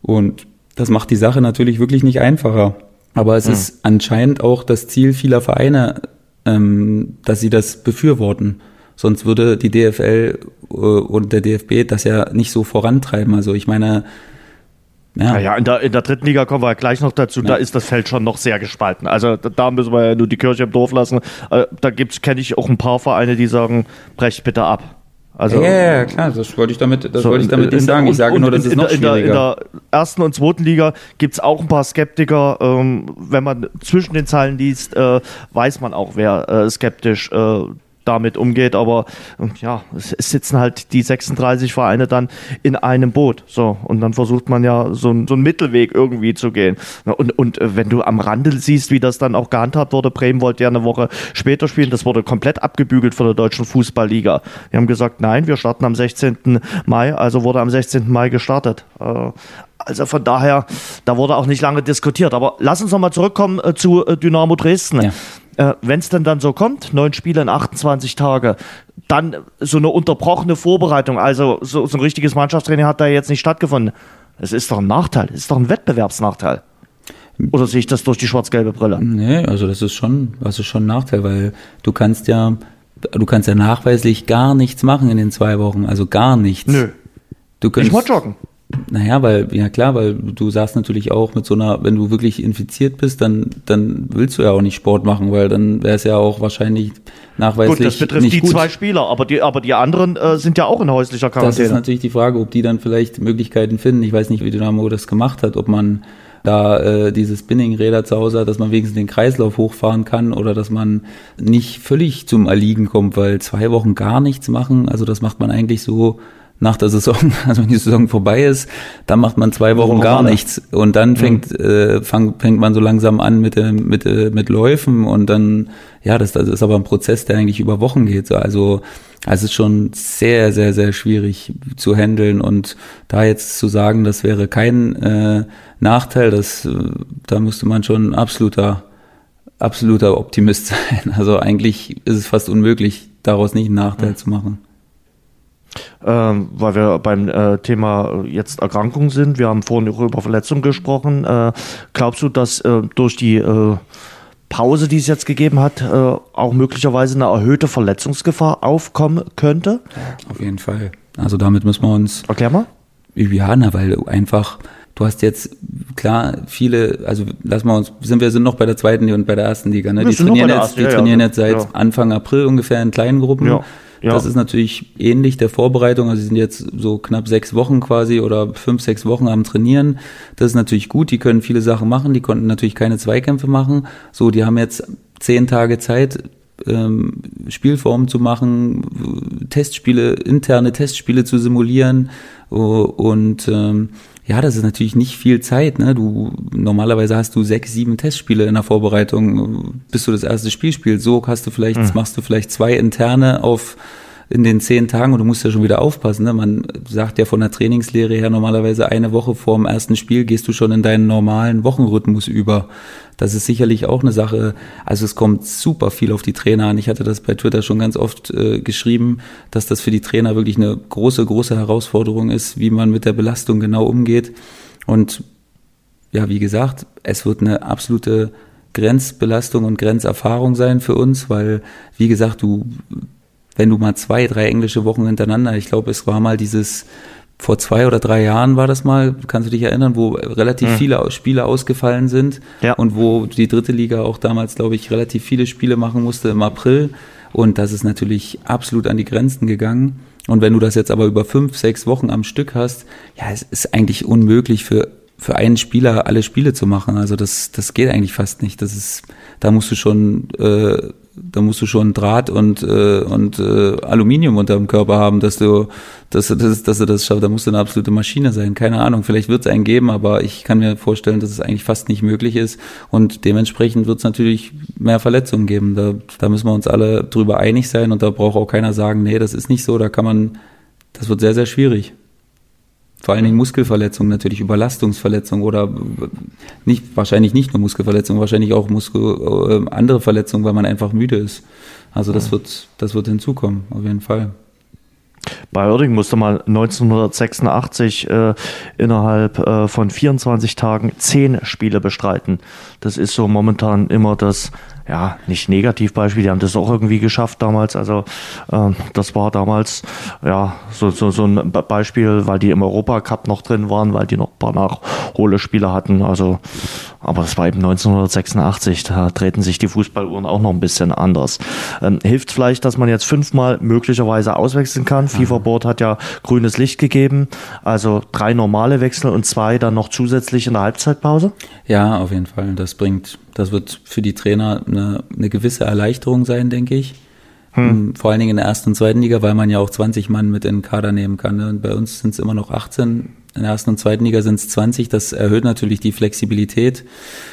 Und das macht die Sache natürlich wirklich nicht einfacher. Aber es ja. ist anscheinend auch das Ziel vieler Vereine, ähm, dass sie das befürworten. Sonst würde die DFL äh, und der DFB das ja nicht so vorantreiben. Also ich meine, ja. Naja, in der, in der dritten Liga kommen wir gleich noch dazu. Ja. Da ist das Feld schon noch sehr gespalten. Also da, da müssen wir ja nur die Kirche im Dorf lassen. Äh, da gibt's kenne ich auch ein paar Vereine, die sagen, brecht bitte ab. Also, ja, ja, klar, das wollte ich damit, das so, wollte ich damit nicht sagen. Ich sage nur, das ist noch in schwieriger. In der, in der ersten und zweiten Liga gibt es auch ein paar Skeptiker. Ähm, wenn man zwischen den Zeilen liest, äh, weiß man auch, wer äh, skeptisch äh, damit umgeht. Aber ja, es, sitzen halt die 36 Vereine dann in einem Boot. So, und dann versucht man ja so, so einen Mittelweg irgendwie zu gehen. Und, und äh, wenn du am Rande siehst, wie das dann auch gehandhabt wurde, Bremen wollte ja eine Woche später spielen, das wurde komplett abgebügelt von der Deutschen Fußballliga. Die haben gesagt, nein, wir starten am 16. Mai, also wurde am 16. Mai gestartet. Äh, also von daher, da wurde auch nicht lange diskutiert. Aber lass uns nochmal zurückkommen äh, zu Dynamo Dresden. Ja äh, wenn es denn dann so kommt, neun Spiele in 28 Tage, dann so eine unterbrochene Vorbereitung, also so, so ein richtiges Mannschaftstraining hat da jetzt nicht stattgefunden. Es ist doch ein Nachteil, es ist doch ein Wettbewerbsnachteil. Oder sehe ich das durch die schwarz-gelbe Brille? Nee, also das ist schon, das ist schon ein Nachteil, weil du kannst ja, du kannst ja nachweislich gar nichts machen in den zwei Wochen, also gar nichts. Nö. Du könntest, ich wollte joggen. Naja, weil, ja klar, weil du sagst natürlich auch mit so einer, wenn du wirklich infiziert bist, dann, dann willst du ja auch nicht Sport machen, weil dann wäre es ja auch wahrscheinlich nachweislich. Gut, das betrifft die gut. zwei Spieler, aber die, aber die anderen äh, sind ja auch in häuslicher Quarantäne. Das ist natürlich die Frage, ob die dann vielleicht Möglichkeiten finden. Ich weiß nicht, wie Dynamo das gemacht hat, ob man da äh, diese Spinning-Räder zu Hause hat, dass man wenigstens den Kreislauf hochfahren kann oder dass man nicht völlig zum Erliegen kommt, weil zwei Wochen gar nichts machen, also das macht man eigentlich so nach der Saison, also wenn die Saison vorbei ist, dann macht man zwei Wochen gar nichts und dann fängt mhm. äh, fang, fängt man so langsam an mit mit mit Läufen und dann ja, das, das ist aber ein Prozess, der eigentlich über Wochen geht. Also also es ist schon sehr sehr sehr schwierig zu handeln und da jetzt zu sagen, das wäre kein äh, Nachteil, das äh, da müsste man schon absoluter absoluter Optimist sein. Also eigentlich ist es fast unmöglich, daraus nicht einen Nachteil mhm. zu machen ähm, weil wir beim äh, Thema jetzt Erkrankung sind. Wir haben vorhin auch über Verletzungen gesprochen. Äh, glaubst du, dass äh, durch die äh, Pause, die es jetzt gegeben hat, äh, auch möglicherweise eine erhöhte Verletzungsgefahr aufkommen könnte? Auf jeden Fall. Also damit müssen wir uns. Erklär mal. Ja, na, weil einfach du hast jetzt klar viele, also lass mal uns, sind wir sind noch bei der zweiten und bei der ersten Liga, ne? Die trainieren jetzt, die ja, trainieren ja. jetzt seit ja. Anfang April ungefähr in kleinen Gruppen. Ja. Das ist natürlich ähnlich der Vorbereitung. Also sie sind jetzt so knapp sechs Wochen quasi oder fünf, sechs Wochen am Trainieren. Das ist natürlich gut. Die können viele Sachen machen. Die konnten natürlich keine Zweikämpfe machen. So, die haben jetzt zehn Tage Zeit, ähm, Spielformen zu machen, Testspiele, interne Testspiele zu simulieren und ähm, ja, das ist natürlich nicht viel Zeit. Ne? Du normalerweise hast du sechs, sieben Testspiele in der Vorbereitung, bis du das erste Spiel spielst. So hast du vielleicht, mhm. machst du vielleicht zwei interne auf in den zehn Tagen und du musst ja schon wieder aufpassen. Ne? Man sagt ja von der Trainingslehre her normalerweise eine Woche vor dem ersten Spiel gehst du schon in deinen normalen Wochenrhythmus über. Das ist sicherlich auch eine Sache. Also es kommt super viel auf die Trainer an. Ich hatte das bei Twitter schon ganz oft äh, geschrieben, dass das für die Trainer wirklich eine große, große Herausforderung ist, wie man mit der Belastung genau umgeht. Und ja, wie gesagt, es wird eine absolute Grenzbelastung und Grenzerfahrung sein für uns, weil, wie gesagt, du wenn du mal zwei, drei englische Wochen hintereinander, ich glaube, es war mal dieses, vor zwei oder drei Jahren war das mal, kannst du dich erinnern, wo relativ mhm. viele Spiele ausgefallen sind ja. und wo die dritte Liga auch damals, glaube ich, relativ viele Spiele machen musste im April. Und das ist natürlich absolut an die Grenzen gegangen. Und wenn du das jetzt aber über fünf, sechs Wochen am Stück hast, ja, es ist eigentlich unmöglich für, für einen Spieler alle Spiele zu machen. Also das, das geht eigentlich fast nicht. Das ist, da musst du schon äh, da musst du schon Draht und, äh, und äh, Aluminium unter dem Körper haben, dass du, dass, dass, dass du das schaffst. Da musst du eine absolute Maschine sein. Keine Ahnung, vielleicht wird es einen geben, aber ich kann mir vorstellen, dass es eigentlich fast nicht möglich ist. Und dementsprechend wird es natürlich mehr Verletzungen geben. Da, da müssen wir uns alle drüber einig sein und da braucht auch keiner sagen, nee, das ist nicht so. Da kann man, das wird sehr, sehr schwierig. Vor allen Dingen Muskelverletzungen, natürlich Überlastungsverletzungen oder nicht, wahrscheinlich nicht nur Muskelverletzungen, wahrscheinlich auch Muskel, äh, andere Verletzungen, weil man einfach müde ist. Also das wird, das wird hinzukommen, auf jeden Fall. Bei Oerding musste mal 1986 äh, innerhalb äh, von 24 Tagen zehn Spiele bestreiten. Das ist so momentan immer das ja, nicht Negativbeispiel, die haben das auch irgendwie geschafft damals. Also ähm, das war damals ja so, so, so ein Beispiel, weil die im Europacup noch drin waren, weil die noch ein paar Nachholespiele hatten. Also, aber das war eben 1986, da treten sich die Fußballuhren auch noch ein bisschen anders. Ähm, hilft vielleicht, dass man jetzt fünfmal möglicherweise auswechseln kann. Mhm. FIFA Board hat ja grünes Licht gegeben, also drei normale Wechsel und zwei dann noch zusätzlich in der Halbzeitpause. Ja, auf jeden Fall. Das bringt das wird für die Trainer eine, eine gewisse Erleichterung sein, denke ich. Hm. Ähm, vor allen Dingen in der ersten und zweiten Liga, weil man ja auch 20 Mann mit in den Kader nehmen kann. Ne? Und bei uns sind es immer noch 18. In der ersten und zweiten Liga sind es 20. Das erhöht natürlich die Flexibilität.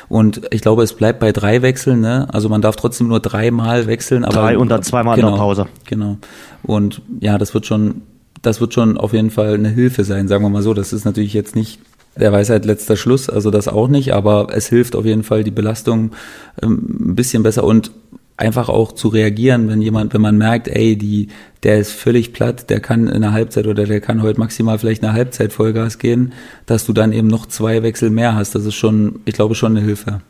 Und ich glaube, es bleibt bei drei Wechseln. Ne? Also man darf trotzdem nur dreimal wechseln. Aber, Drei und dann zweimal genau, in der Pause. Genau. Und ja, das wird schon, das wird schon auf jeden Fall eine Hilfe sein, sagen wir mal so. Das ist natürlich jetzt nicht der Weisheit letzter Schluss, also das auch nicht, aber es hilft auf jeden Fall die Belastung ähm, ein bisschen besser und einfach auch zu reagieren, wenn jemand, wenn man merkt, ey, die, der ist völlig platt, der kann in der Halbzeit oder der kann heute maximal vielleicht eine Halbzeit Vollgas gehen, dass du dann eben noch zwei Wechsel mehr hast. Das ist schon, ich glaube, schon eine Hilfe.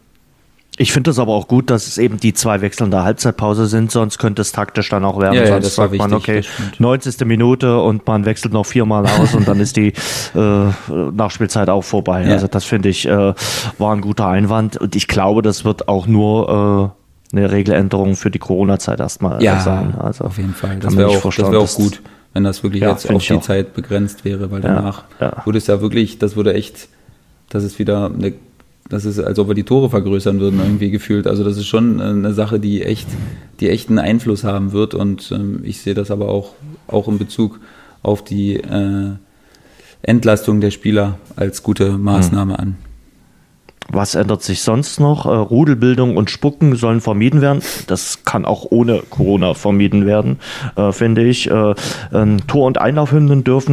Ich finde es aber auch gut, dass es eben die zwei Wechsel in der Halbzeitpause sind, sonst könnte es taktisch dann auch werden. Ja, sonst ja, sagt man, okay, 90. Minute und man wechselt noch viermal aus und dann ist die äh, Nachspielzeit auch vorbei. Ja. Also das finde ich äh, war ein guter Einwand und ich glaube, das wird auch nur äh, eine Regeländerung für die Corona-Zeit erstmal ja, sein. Also auf jeden Fall. Das wäre auch, das wär auch gut, wenn das wirklich ja, jetzt auf die auch. Zeit begrenzt wäre, weil danach würde es ja wirklich, das würde echt, das ist wieder eine das ist, als ob wir die Tore vergrößern würden, irgendwie gefühlt. Also das ist schon eine Sache, die echt, die echt einen Einfluss haben wird. Und ähm, ich sehe das aber auch, auch in Bezug auf die äh, Entlastung der Spieler als gute Maßnahme mhm. an. Was ändert sich sonst noch? Äh, Rudelbildung und Spucken sollen vermieden werden. Das kann auch ohne Corona vermieden werden, äh, finde ich. Äh, ähm, Tor- und Einlaufhymnen dürfen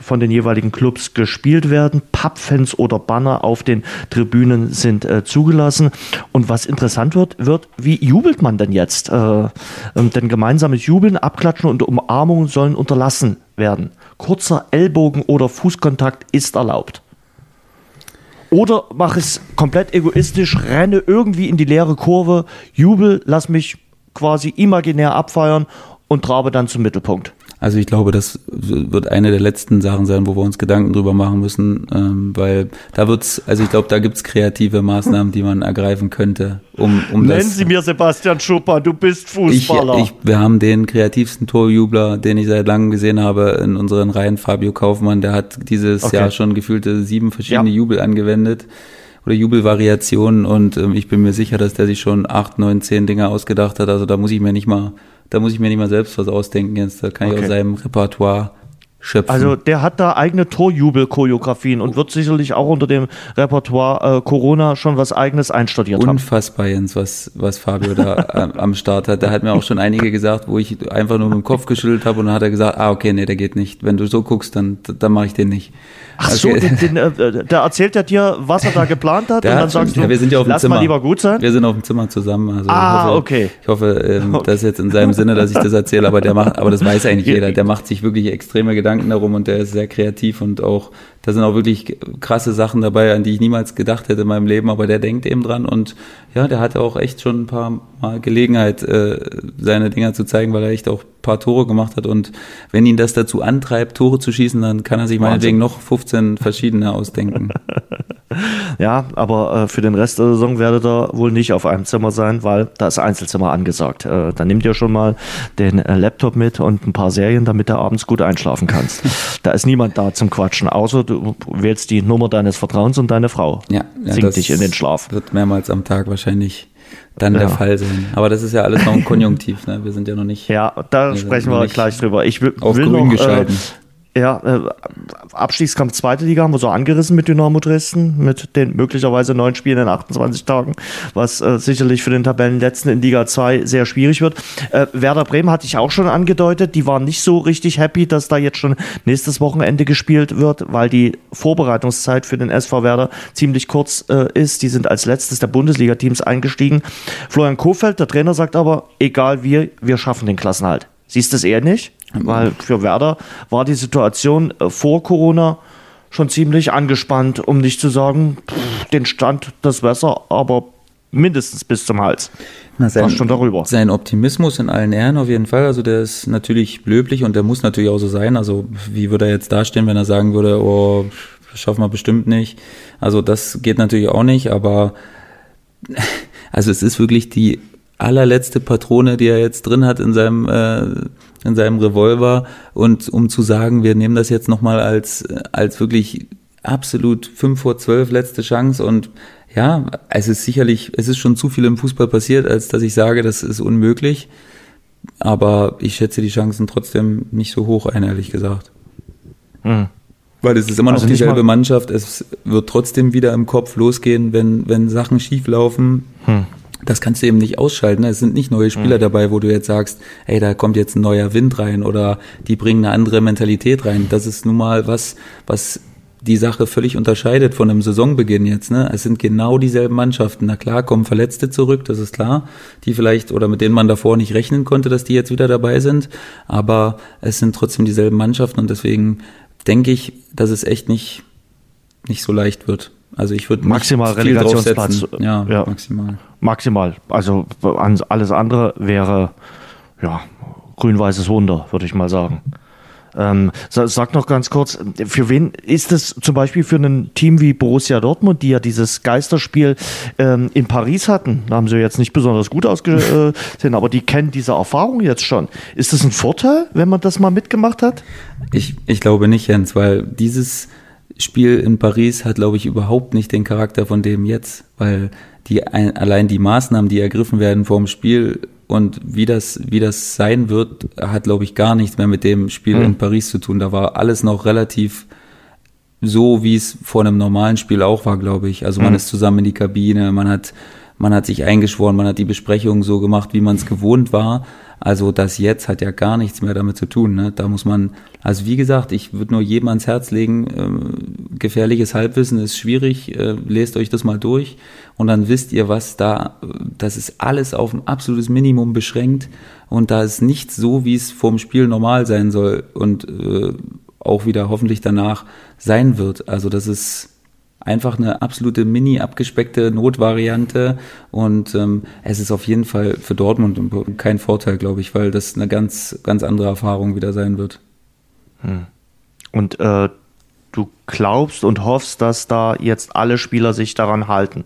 von den jeweiligen Clubs gespielt werden. Pappfans oder Banner auf den Tribünen sind zugelassen. Und was interessant wird, wird, wie jubelt man denn jetzt? Äh, ähm, denn gemeinsames Jubeln, Abklatschen und Umarmungen sollen unterlassen werden. Kurzer Ellbogen- oder Fußkontakt ist erlaubt. Oder mache es komplett egoistisch, renne irgendwie in die leere Kurve, jubel, lass mich quasi imaginär abfeiern und trabe dann zum Mittelpunkt. Also ich glaube, das wird eine der letzten Sachen sein, wo wir uns Gedanken drüber machen müssen, ähm, weil da wird's, also ich glaube, da gibt's kreative Maßnahmen, die man ergreifen könnte, um, um Nennen das, Sie mir Sebastian Schupper, du bist Fußballer. Ich, ich, wir haben den kreativsten Torjubler, den ich seit langem gesehen habe in unseren Reihen, Fabio Kaufmann, der hat dieses okay. Jahr schon gefühlte sieben verschiedene ja. Jubel angewendet oder Jubelvariationen und ähm, ich bin mir sicher, dass der sich schon acht, neun, zehn Dinge ausgedacht hat. Also da muss ich mir nicht mal da muss ich mir nicht mal selbst was ausdenken jetzt. Da kann okay. ich aus seinem Repertoire schöpfen. Also der hat da eigene Torjubel-Choreografien und wird sicherlich auch unter dem Repertoire äh, Corona schon was eigenes einstudiert haben. Unfassbar, Jens, was, was Fabio da äh, am Start hat. Da hat mir auch schon einige gesagt, wo ich einfach nur mit dem Kopf geschüttelt habe und dann hat er gesagt, ah, okay, nee, der geht nicht. Wenn du so guckst, dann, dann mache ich den nicht. Ach so, okay. den, den, äh, da erzählt er dir, was er da geplant hat der und dann sagst schon, du, ja, wir sind ja auf dem lass Zimmer. mal lieber gut sein. Wir sind auf dem Zimmer zusammen. Also ah, ich hoffe, okay. Ich hoffe, ähm, okay. das ist jetzt in seinem Sinne, dass ich das erzähle, aber der macht, aber das weiß eigentlich jeder. Der macht sich wirklich extreme Gedanken darum und der ist sehr kreativ und auch, da sind auch wirklich krasse Sachen dabei, an die ich niemals gedacht hätte in meinem Leben, aber der denkt eben dran und ja, der hatte auch echt schon ein paar Mal Gelegenheit, äh, seine Dinger zu zeigen, weil er echt auch ein paar Tore gemacht hat und wenn ihn das dazu antreibt, Tore zu schießen, dann kann er sich meinetwegen noch 15 verschiedene ausdenken. Ja, aber äh, für den Rest der Saison werdet ihr wohl nicht auf einem Zimmer sein, weil da ist Einzelzimmer angesagt. Äh, dann nehmt ihr schon mal den äh, Laptop mit und ein paar Serien, damit du abends gut einschlafen kannst. da ist niemand da zum Quatschen, außer du wählst die Nummer deines Vertrauens und deine Frau ja, ja singt dich in den Schlaf. Wird mehrmals am Tag wahrscheinlich dann ja. der Fall sein. Aber das ist ja alles noch ein Konjunktiv, ne? Wir sind ja noch nicht. Ja, da sprechen wir gleich drüber. Ich will, auf will grün noch, geschalten. Äh, ja, äh, Abstiegskampf zweite Liga haben wir so angerissen mit Dynamo Dresden, mit den möglicherweise neun Spielen in 28 Tagen, was äh, sicherlich für den Tabellenletzten in Liga 2 sehr schwierig wird. Äh, Werder Bremen hatte ich auch schon angedeutet, die waren nicht so richtig happy, dass da jetzt schon nächstes Wochenende gespielt wird, weil die Vorbereitungszeit für den SV Werder ziemlich kurz äh, ist. Die sind als letztes der Bundesliga-Teams eingestiegen. Florian Kofeld, der Trainer, sagt aber, egal wie, wir schaffen den Klassenhalt. Siehst du es eher nicht? Weil für Werder war die Situation äh, vor Corona schon ziemlich angespannt, um nicht zu sagen, pff, den Stand das Wasser, aber mindestens bis zum Hals. Na, sein, schon darüber. Sein Optimismus in allen Ehren auf jeden Fall. Also der ist natürlich löblich und der muss natürlich auch so sein. Also wie würde er jetzt dastehen, wenn er sagen würde, oh, schaffen wir bestimmt nicht. Also das geht natürlich auch nicht, aber also es ist wirklich die allerletzte Patrone, die er jetzt drin hat in seinem äh, in seinem Revolver und um zu sagen, wir nehmen das jetzt nochmal als als wirklich absolut fünf vor zwölf letzte Chance und ja, es ist sicherlich, es ist schon zu viel im Fußball passiert, als dass ich sage, das ist unmöglich. Aber ich schätze die Chancen trotzdem nicht so hoch ein, ehrlich gesagt. Hm. Weil es ist immer noch also dieselbe Mannschaft. Es wird trotzdem wieder im Kopf losgehen, wenn, wenn Sachen schief laufen. Hm das kannst du eben nicht ausschalten. Es sind nicht neue Spieler mhm. dabei, wo du jetzt sagst, ey, da kommt jetzt ein neuer Wind rein oder die bringen eine andere Mentalität rein. Das ist nun mal was, was die Sache völlig unterscheidet von einem Saisonbeginn jetzt. Ne? Es sind genau dieselben Mannschaften. Na klar, kommen Verletzte zurück, das ist klar, die vielleicht oder mit denen man davor nicht rechnen konnte, dass die jetzt wieder dabei sind. Aber es sind trotzdem dieselben Mannschaften und deswegen denke ich, dass es echt nicht nicht so leicht wird. Also ich würde maximal Relegationsplatz. Ja, ja, maximal. Maximal. Also alles andere wäre ja grün-weißes Wunder, würde ich mal sagen. Ähm, sag noch ganz kurz, für wen ist es zum Beispiel für ein Team wie Borussia Dortmund, die ja dieses Geisterspiel ähm, in Paris hatten, da haben sie jetzt nicht besonders gut ausgesehen, aber die kennen diese Erfahrung jetzt schon. Ist das ein Vorteil, wenn man das mal mitgemacht hat? Ich, ich glaube nicht, Jens, weil dieses Spiel in Paris hat, glaube ich, überhaupt nicht den Charakter von dem jetzt, weil die allein die Maßnahmen, die ergriffen werden vor dem Spiel, und wie das, wie das sein wird, hat, glaube ich, gar nichts mehr mit dem Spiel mhm. in Paris zu tun. Da war alles noch relativ so, wie es vor einem normalen Spiel auch war, glaube ich. Also man mhm. ist zusammen in die Kabine, man hat, man hat sich eingeschworen, man hat die Besprechungen so gemacht, wie man es gewohnt war. Also das jetzt hat ja gar nichts mehr damit zu tun. Ne? Da muss man, also wie gesagt, ich würde nur jedem ans Herz legen, äh, gefährliches Halbwissen ist schwierig, äh, lest euch das mal durch und dann wisst ihr, was da, das ist alles auf ein absolutes Minimum beschränkt und da ist nichts so, wie es vorm Spiel normal sein soll und äh, auch wieder hoffentlich danach sein wird. Also das ist einfach eine absolute mini abgespeckte Notvariante und ähm, es ist auf jeden Fall für Dortmund kein Vorteil, glaube ich, weil das eine ganz, ganz andere Erfahrung wieder sein wird. Hm. Und äh, du glaubst und hoffst, dass da jetzt alle Spieler sich daran halten.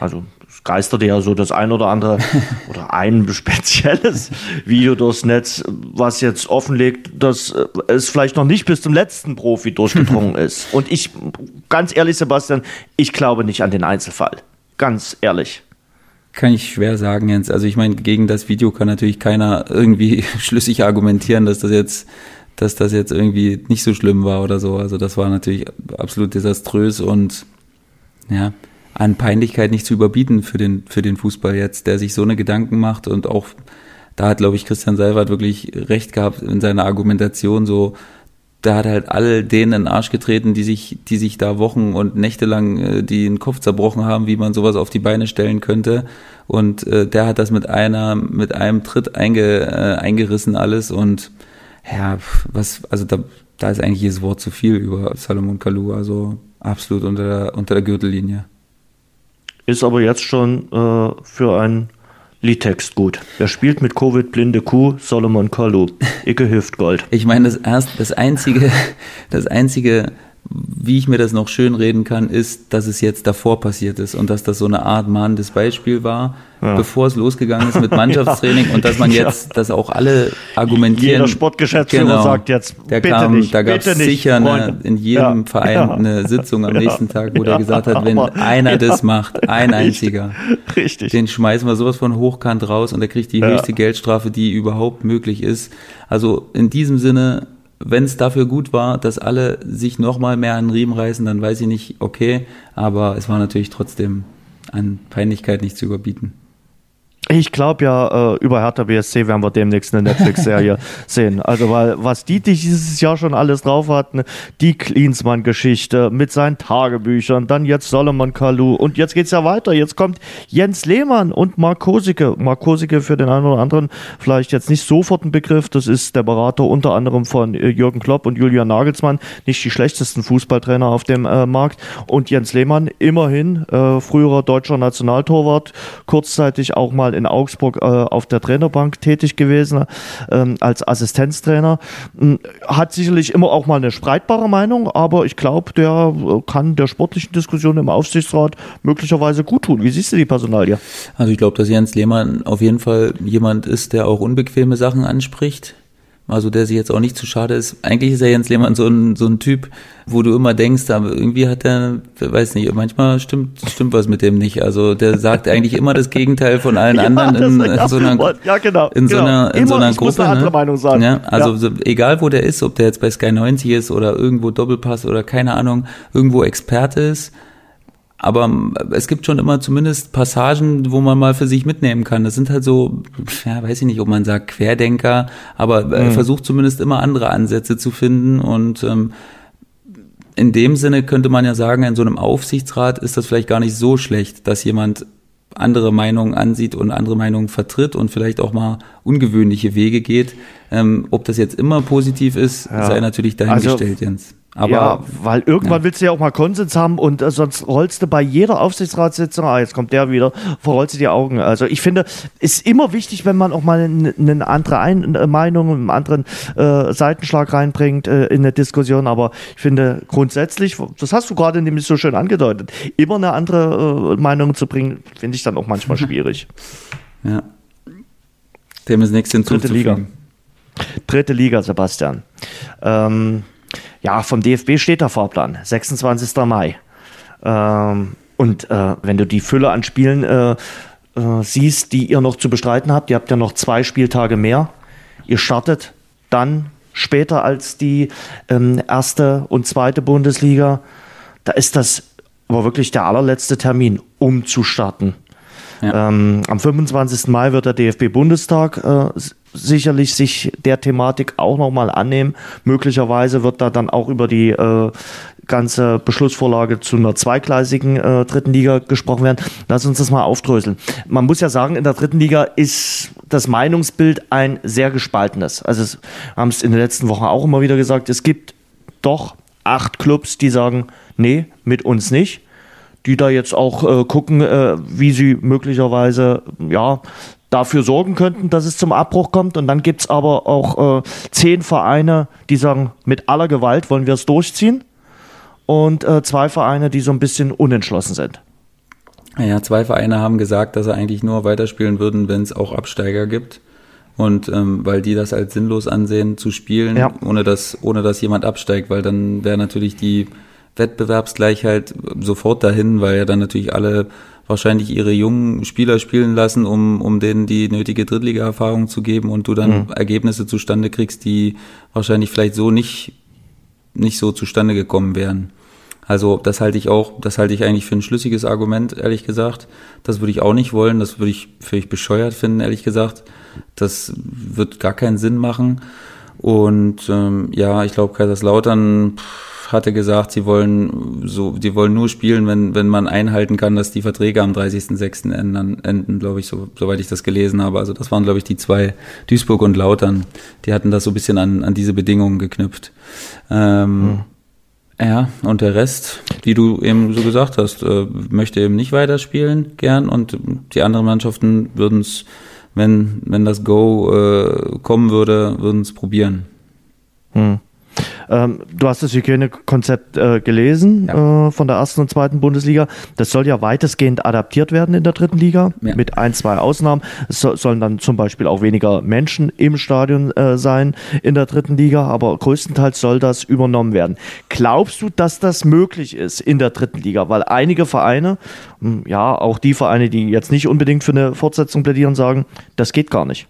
Also geisterte ja so das ein oder andere oder ein spezielles Video durchs Netz, was jetzt offenlegt, dass äh, es vielleicht noch nicht bis zum letzten Profi durchgedrungen ist. Und ich, ganz ehrlich, Sebastian, ich glaube nicht an den Einzelfall. Ganz ehrlich. Kann ich schwer sagen, Jens. Also ich meine, gegen das Video kann natürlich keiner irgendwie schlüssig argumentieren, dass das jetzt dass das jetzt irgendwie nicht so schlimm war oder so. Also das war natürlich absolut desaströs und ja, an Peinlichkeit nicht zu überbieten für den, für den Fußball jetzt, der sich so eine Gedanken macht und auch, da hat, glaube ich, Christian Seibert wirklich recht gehabt in seiner Argumentation, so, da hat halt all denen in den Arsch getreten, die sich, die sich da Wochen und Nächte lang äh, den Kopf zerbrochen haben, wie man sowas auf die Beine stellen könnte. Und äh, der hat das mit einer, mit einem Tritt einge, äh, eingerissen alles und ja, was, also da, da ist eigentlich jedes Wort zu viel über Salomon Kalou, also absolut unter der, unter der Gürtellinie. Ist aber jetzt schon äh, für einen Liedtext gut. Wer spielt mit Covid blinde Kuh? Solomon Kalou. Icke Hüftgold. Ich meine, das erst, das einzige, das einzige wie ich mir das noch schön reden kann, ist, dass es jetzt davor passiert ist und dass das so eine Art mahnendes Beispiel war, ja. bevor es losgegangen ist mit Mannschaftstraining ja. und dass man jetzt, ja. dass auch alle argumentieren. Jeder Sportgeschäftsführer genau, sagt jetzt, der bitte kam, nicht, da gab es sicher eine, in jedem Verein eine Sitzung am nächsten Tag, wo der gesagt hat, wenn einer das macht, ein einziger, Richtig. den schmeißen wir sowas von hochkant raus und er kriegt die höchste Geldstrafe, die überhaupt möglich ist. Also in diesem Sinne wenn es dafür gut war, dass alle sich nochmal mehr an den Riemen reißen, dann weiß ich nicht, okay, aber es war natürlich trotzdem an Peinlichkeit nicht zu überbieten. Ich glaube ja, äh, über Hertha BSC werden wir demnächst eine Netflix-Serie sehen. Also, weil was die dieses Jahr schon alles drauf hatten, die Klinsmann-Geschichte mit seinen Tagebüchern, dann jetzt Solomon Kalou und jetzt geht's ja weiter. Jetzt kommt Jens Lehmann und Mark Kosicke. Mark Kosicke für den einen oder anderen vielleicht jetzt nicht sofort ein Begriff. Das ist der Berater unter anderem von äh, Jürgen Klopp und Julian Nagelsmann. Nicht die schlechtesten Fußballtrainer auf dem äh, Markt. Und Jens Lehmann immerhin äh, früherer deutscher Nationaltorwart, kurzzeitig auch mal in Augsburg äh, auf der Trainerbank tätig gewesen ähm, als Assistenztrainer. Hm, hat sicherlich immer auch mal eine streitbare Meinung, aber ich glaube, der äh, kann der sportlichen Diskussion im Aufsichtsrat möglicherweise gut tun. Wie siehst du die Personalie? Also ich glaube, dass Jens Lehmann auf jeden Fall jemand ist, der auch unbequeme Sachen anspricht also der sich jetzt auch nicht zu schade ist. Eigentlich ist er Jens Lehmann so ein, so ein Typ, wo du immer denkst, aber irgendwie hat er, weiß nicht, manchmal stimmt, stimmt was mit dem nicht. Also der sagt eigentlich immer das Gegenteil von allen ja, anderen in, in, so einer, ja, genau, in so genau. einer, in immer, so einer Gruppe. Eine andere ne? Meinung sagen. Ja, also ja. So, egal wo der ist, ob der jetzt bei Sky 90 ist oder irgendwo Doppelpass oder keine Ahnung, irgendwo Experte ist, aber es gibt schon immer zumindest Passagen, wo man mal für sich mitnehmen kann. Das sind halt so, ja, weiß ich nicht, ob man sagt Querdenker, aber er mhm. versucht zumindest immer andere Ansätze zu finden und ähm, in dem Sinne könnte man ja sagen, in so einem Aufsichtsrat ist das vielleicht gar nicht so schlecht, dass jemand andere Meinungen ansieht und andere Meinungen vertritt und vielleicht auch mal ungewöhnliche Wege geht. Ähm, ob das jetzt immer positiv ist, ja. sei natürlich dahingestellt, also, Jens. Aber, ja, weil irgendwann ja. willst du ja auch mal Konsens haben und äh, sonst rollst du bei jeder Aufsichtsratssitzung, ah, jetzt kommt der wieder, verrollst du die Augen. Also ich finde, ist immer wichtig, wenn man auch mal eine, eine andere Ein äh, Meinung, einen anderen äh, Seitenschlag reinbringt äh, in eine Diskussion. Aber ich finde grundsätzlich, das hast du gerade nämlich so schön angedeutet, immer eine andere äh, Meinung zu bringen, finde ich dann auch manchmal schwierig. ja. Dem ist nichts hinzuzufügen. Dritte Liga. Dritte Liga, Sebastian. Ähm, ja, vom DFB steht der Fahrplan, 26. Mai. Ähm, und äh, wenn du die Fülle an Spielen äh, äh, siehst, die ihr noch zu bestreiten habt. Ihr habt ja noch zwei Spieltage mehr. Ihr startet dann später als die ähm, erste und zweite Bundesliga. Da ist das aber wirklich der allerletzte Termin, um zu starten. Ja. Ähm, am 25. Mai wird der DFB-Bundestag äh, sicherlich sich der Thematik auch nochmal annehmen. Möglicherweise wird da dann auch über die äh, ganze Beschlussvorlage zu einer zweigleisigen äh, dritten Liga gesprochen werden. Lass uns das mal aufdröseln. Man muss ja sagen, in der dritten Liga ist das Meinungsbild ein sehr gespaltenes. Also haben es in den letzten Wochen auch immer wieder gesagt, es gibt doch acht Clubs, die sagen, nee, mit uns nicht die da jetzt auch äh, gucken, äh, wie sie möglicherweise ja dafür sorgen könnten, dass es zum Abbruch kommt. Und dann gibt es aber auch äh, zehn Vereine, die sagen, mit aller Gewalt wollen wir es durchziehen. Und äh, zwei Vereine, die so ein bisschen unentschlossen sind. Ja, zwei Vereine haben gesagt, dass sie eigentlich nur weiterspielen würden, wenn es auch Absteiger gibt. Und ähm, weil die das als sinnlos ansehen, zu spielen, ja. ohne, dass, ohne dass jemand absteigt, weil dann wäre natürlich die Wettbewerbsgleichheit sofort dahin, weil ja dann natürlich alle wahrscheinlich ihre jungen Spieler spielen lassen, um, um denen die nötige Drittliga-Erfahrung zu geben und du dann mhm. Ergebnisse zustande kriegst, die wahrscheinlich vielleicht so nicht, nicht so zustande gekommen wären. Also das halte ich auch, das halte ich eigentlich für ein schlüssiges Argument, ehrlich gesagt. Das würde ich auch nicht wollen, das würde ich völlig bescheuert finden, ehrlich gesagt. Das wird gar keinen Sinn machen. Und ähm, ja, ich glaube, Kaiserslautern pff, hatte gesagt, sie wollen so, die wollen nur spielen, wenn, wenn man einhalten kann, dass die Verträge am 30.06. enden, enden glaube ich, so, soweit ich das gelesen habe. Also das waren, glaube ich, die zwei, Duisburg und Lautern. Die hatten das so ein bisschen an, an diese Bedingungen geknüpft. Ähm, hm. Ja, und der Rest, wie du eben so gesagt hast, äh, möchte eben nicht weiterspielen gern und die anderen Mannschaften würden es, wenn, wenn das Go äh, kommen würde, würden es probieren. Hm. Ähm, du hast das Hygienekonzept äh, gelesen ja. äh, von der ersten und zweiten Bundesliga. Das soll ja weitestgehend adaptiert werden in der dritten Liga, ja. mit ein, zwei Ausnahmen. Es so, sollen dann zum Beispiel auch weniger Menschen im Stadion äh, sein in der dritten Liga, aber größtenteils soll das übernommen werden. Glaubst du, dass das möglich ist in der dritten Liga? Weil einige Vereine, hm, ja, auch die Vereine, die jetzt nicht unbedingt für eine Fortsetzung plädieren, sagen, das geht gar nicht.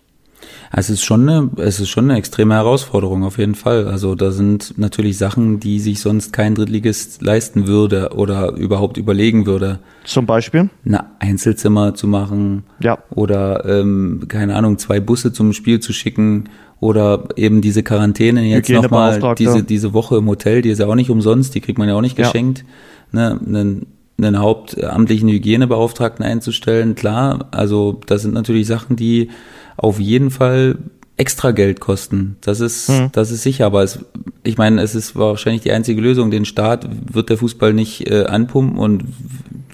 Es ist schon eine, es ist schon eine extreme Herausforderung auf jeden Fall. Also da sind natürlich Sachen, die sich sonst kein Drittligist leisten würde oder überhaupt überlegen würde. Zum Beispiel? Ein Einzelzimmer zu machen. Ja. Oder, ähm, keine Ahnung, zwei Busse zum Spiel zu schicken. Oder eben diese Quarantäne jetzt nochmal, diese, diese Woche im Hotel, die ist ja auch nicht umsonst, die kriegt man ja auch nicht geschenkt. Ja. Ne, einen, einen hauptamtlichen Hygienebeauftragten einzustellen, klar. Also das sind natürlich Sachen, die auf jeden Fall extra Geld kosten. Das ist, mhm. das ist sicher. Aber es, ich meine, es ist wahrscheinlich die einzige Lösung. Den Staat wird der Fußball nicht äh, anpumpen und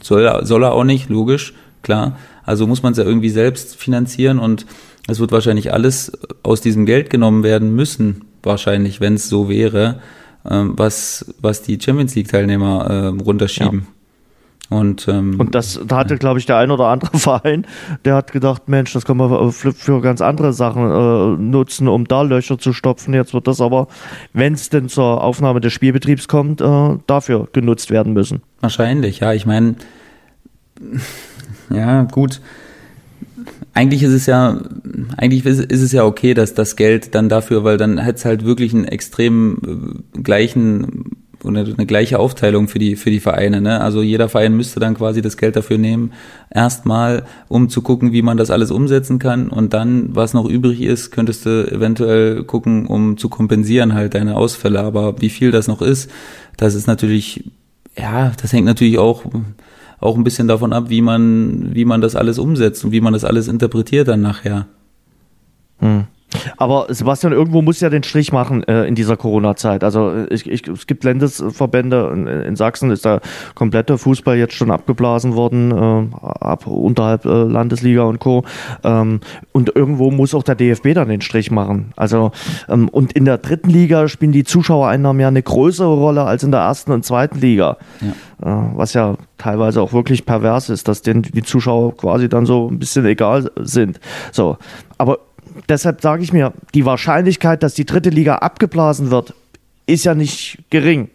soll, soll er auch nicht, logisch, klar. Also muss man es ja irgendwie selbst finanzieren und es wird wahrscheinlich alles aus diesem Geld genommen werden müssen, wahrscheinlich, wenn es so wäre, ähm, was, was die Champions League Teilnehmer äh, runterschieben. Ja. Und, ähm, und das da hatte, glaube ich, der ein oder andere Verein, der hat gedacht, Mensch, das können wir für, ganz andere Sachen äh, nutzen, um da Löcher zu stopfen. Jetzt wird das aber, wenn es denn zur Aufnahme des Spielbetriebs kommt, äh, dafür genutzt werden müssen. Wahrscheinlich, ja. Ich meine, ja, gut. Eigentlich ist es ja, eigentlich ist, es ja okay, dass das Geld dann dafür, weil dann hätte es halt wirklich einen extrem äh, gleichen eine, eine gleiche Aufteilung für die, für die Vereine. Ne? Also jeder Verein müsste dann quasi das Geld dafür nehmen, erstmal, um zu gucken, wie man das alles umsetzen kann. Und dann, was noch übrig ist, könntest du eventuell gucken, um zu kompensieren halt deine Ausfälle. Aber wie viel das noch ist, das ist natürlich, ja, das hängt natürlich auch auch ein bisschen davon ab, wie man, wie man das alles umsetzt und wie man das alles interpretiert dann nachher. Hm. Aber Sebastian, irgendwo muss ja den Strich machen äh, in dieser Corona-Zeit. Also äh, ich, ich, es gibt Landesverbände, in, in, Sachsen ist der komplette Fußball jetzt schon abgeblasen worden, äh, ab unterhalb äh, Landesliga und Co. Ähm, und irgendwo muss auch der DFB dann den Strich machen. Also ähm, und in der dritten Liga spielen die Zuschauereinnahmen ja eine größere Rolle als in der ersten und zweiten Liga. Ja. Äh, was ja teilweise auch wirklich pervers ist, dass denen die Zuschauer quasi dann so ein bisschen egal sind. So, aber deshalb sage ich mir, die Wahrscheinlichkeit, dass die dritte Liga abgeblasen wird, ist ja nicht gering.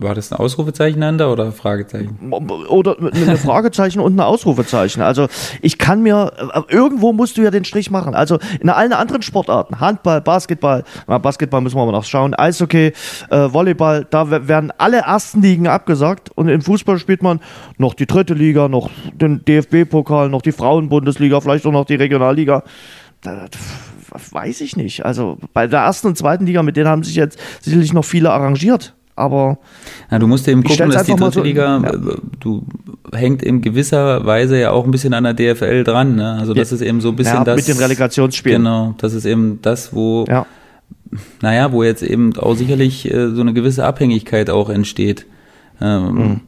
War das ein Ausrufezeichen dahinter oder Fragezeichen? Oder ein Fragezeichen und ein Ausrufezeichen. Also ich kann mir, irgendwo musst du ja den Strich machen. Also in allen anderen Sportarten, Handball, Basketball, na, Basketball müssen wir mal noch schauen, Eishockey, äh, Volleyball, da werden alle ersten Ligen abgesagt und im Fußball spielt man noch die dritte Liga, noch den DFB-Pokal, noch die Frauenbundesliga, vielleicht auch noch die Regionalliga. Da, weiß ich nicht. Also bei der ersten und zweiten Liga, mit denen haben sich jetzt sicherlich noch viele arrangiert aber. Ja, du musst eben gucken, dass die dritte so, Liga, ja. du hängt in gewisser Weise ja auch ein bisschen an der DFL dran. Ne? Also das ja. ist eben so ein bisschen ja, das. Mit den Relegationsspielen. Genau, das ist eben das, wo, ja. naja, wo jetzt eben auch sicherlich äh, so eine gewisse Abhängigkeit auch entsteht. Ähm, mhm.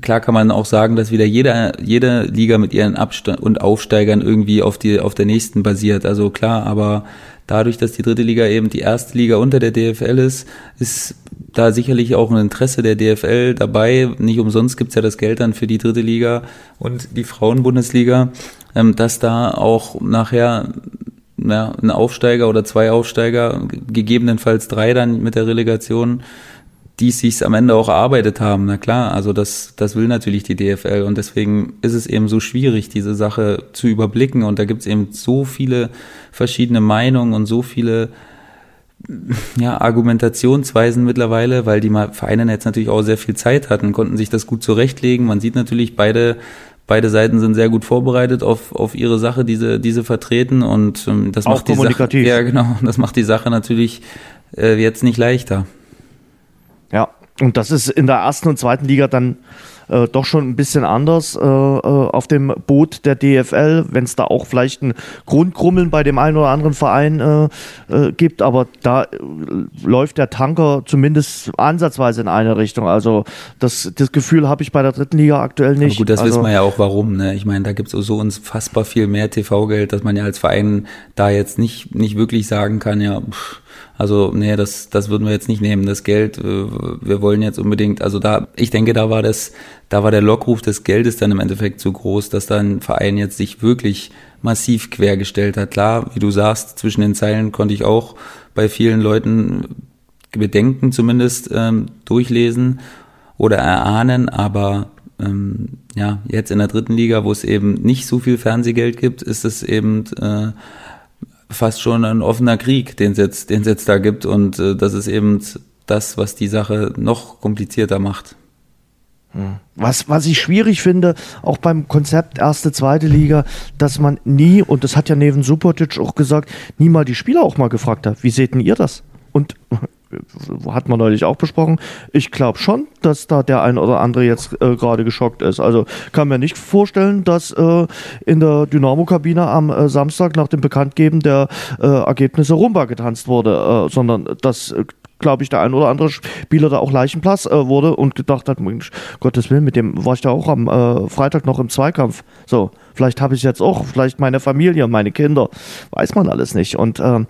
Klar kann man auch sagen, dass wieder jede, jede Liga mit ihren Abstand und Aufsteigern irgendwie auf die, auf der nächsten basiert. Also klar, aber dadurch, dass die dritte Liga eben die erste Liga unter der DFL ist, ist da sicherlich auch ein Interesse der DFL dabei. Nicht umsonst gibt's ja das Geld dann für die dritte Liga und die Frauenbundesliga, ähm, dass da auch nachher ja, ein Aufsteiger oder zwei Aufsteiger, gegebenenfalls drei dann mit der Relegation, die sich am Ende auch erarbeitet haben. Na klar, also das, das will natürlich die DFL und deswegen ist es eben so schwierig, diese Sache zu überblicken und da gibt's eben so viele verschiedene Meinungen und so viele ja, Argumentationsweisen mittlerweile, weil die Vereine jetzt natürlich auch sehr viel Zeit hatten, konnten sich das gut zurechtlegen. Man sieht natürlich, beide, beide Seiten sind sehr gut vorbereitet auf, auf ihre Sache, diese, diese vertreten und ähm, das auch macht die Sache, ja genau, das macht die Sache natürlich äh, jetzt nicht leichter. Und das ist in der ersten und zweiten Liga dann äh, doch schon ein bisschen anders äh, äh auf dem Boot der DFL, wenn es da auch vielleicht ein Grundkrummeln bei dem einen oder anderen Verein äh, äh gibt, aber da äh, läuft der Tanker zumindest ansatzweise in eine Richtung. Also das, das Gefühl habe ich bei der dritten Liga aktuell nicht. Aber gut, das also, wissen wir ja auch warum. Ne? Ich meine, da gibt es so unfassbar viel mehr TV-Geld, dass man ja als Verein da jetzt nicht, nicht wirklich sagen kann, ja, pff, also, nee, das, das würden wir jetzt nicht nehmen, das Geld. Äh, wir wollen jetzt unbedingt, also da, ich denke, da war das, da war der Lockruf des Geldes dann im Endeffekt zu groß, dass da ein Verein jetzt sich wirklich massiv quergestellt hat. Klar, wie du sagst, zwischen den Zeilen konnte ich auch bei vielen Leuten Bedenken zumindest ähm, durchlesen oder erahnen, aber ähm, ja, jetzt in der dritten Liga, wo es eben nicht so viel Fernsehgeld gibt, ist es eben äh, fast schon ein offener Krieg, den es jetzt, den es jetzt da gibt. Und äh, das ist eben das, was die Sache noch komplizierter macht. Hm. Was, was ich schwierig finde, auch beim Konzept erste, zweite Liga, dass man nie, und das hat ja Neven Supotic auch gesagt, nie mal die Spieler auch mal gefragt hat, wie seht denn ihr das? Und hat man neulich auch besprochen. Ich glaube schon, dass da der ein oder andere jetzt äh, gerade geschockt ist. Also kann mir nicht vorstellen, dass äh, in der Dynamo-Kabine am äh, Samstag nach dem Bekanntgeben der äh, Ergebnisse Rumba getanzt wurde, äh, sondern dass äh, glaube ich, der ein oder andere Spieler da auch Leichenplatz äh, wurde und gedacht hat, Mensch, Gottes Willen, mit dem war ich da auch am äh, Freitag noch im Zweikampf. So, vielleicht habe ich jetzt auch, vielleicht meine Familie, meine Kinder, weiß man alles nicht. Und ähm,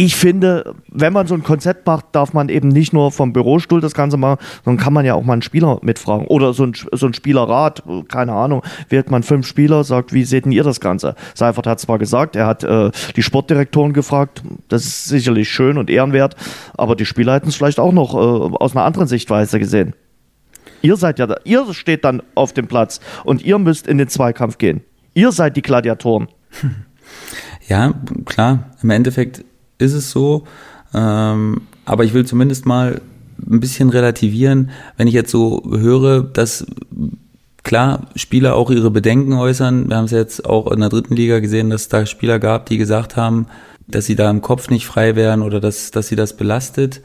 ich finde, wenn man so ein Konzept macht, darf man eben nicht nur vom Bürostuhl das Ganze machen, sondern kann man ja auch mal einen Spieler mitfragen. Oder so ein, so ein Spielerrat, keine Ahnung, wählt man fünf Spieler, sagt, wie seht denn ihr das Ganze? Seifert hat zwar gesagt, er hat äh, die Sportdirektoren gefragt, das ist sicherlich schön und ehrenwert, aber die Spieler hätten es vielleicht auch noch äh, aus einer anderen Sichtweise gesehen. Ihr seid ja da, ihr steht dann auf dem Platz und ihr müsst in den Zweikampf gehen. Ihr seid die Gladiatoren. Ja, klar. Im Endeffekt ist es so. Ähm, aber ich will zumindest mal ein bisschen relativieren, wenn ich jetzt so höre, dass klar Spieler auch ihre Bedenken äußern. Wir haben es jetzt auch in der dritten Liga gesehen, dass es da Spieler gab, die gesagt haben, dass sie da im Kopf nicht frei wären oder dass, dass sie das belastet.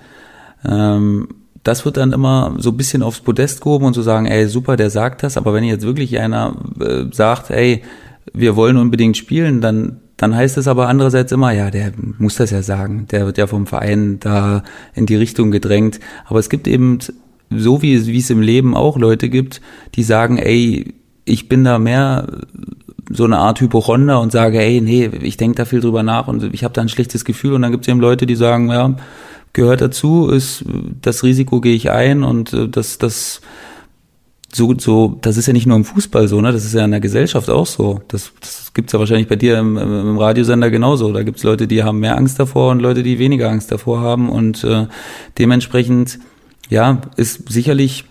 Ähm, das wird dann immer so ein bisschen aufs Podest gehoben und so sagen, ey, super, der sagt das, aber wenn jetzt wirklich einer äh, sagt, ey, wir wollen unbedingt spielen, dann dann heißt es aber andererseits immer, ja, der muss das ja sagen, der wird ja vom Verein da in die Richtung gedrängt. Aber es gibt eben, so wie, wie es im Leben auch Leute gibt, die sagen, ey, ich bin da mehr so eine Art Hypochonder und sage, ey, nee, ich denke da viel drüber nach und ich habe da ein schlechtes Gefühl. Und dann gibt es eben Leute, die sagen, ja, gehört dazu, ist das Risiko gehe ich ein und äh, das, das so, so, das ist ja nicht nur im Fußball so, ne? Das ist ja in der Gesellschaft auch so. Das, das gibt's ja wahrscheinlich bei dir im, im Radiosender genauso. Da gibt's Leute, die haben mehr Angst davor und Leute, die weniger Angst davor haben. Und äh, dementsprechend ja, ist sicherlich.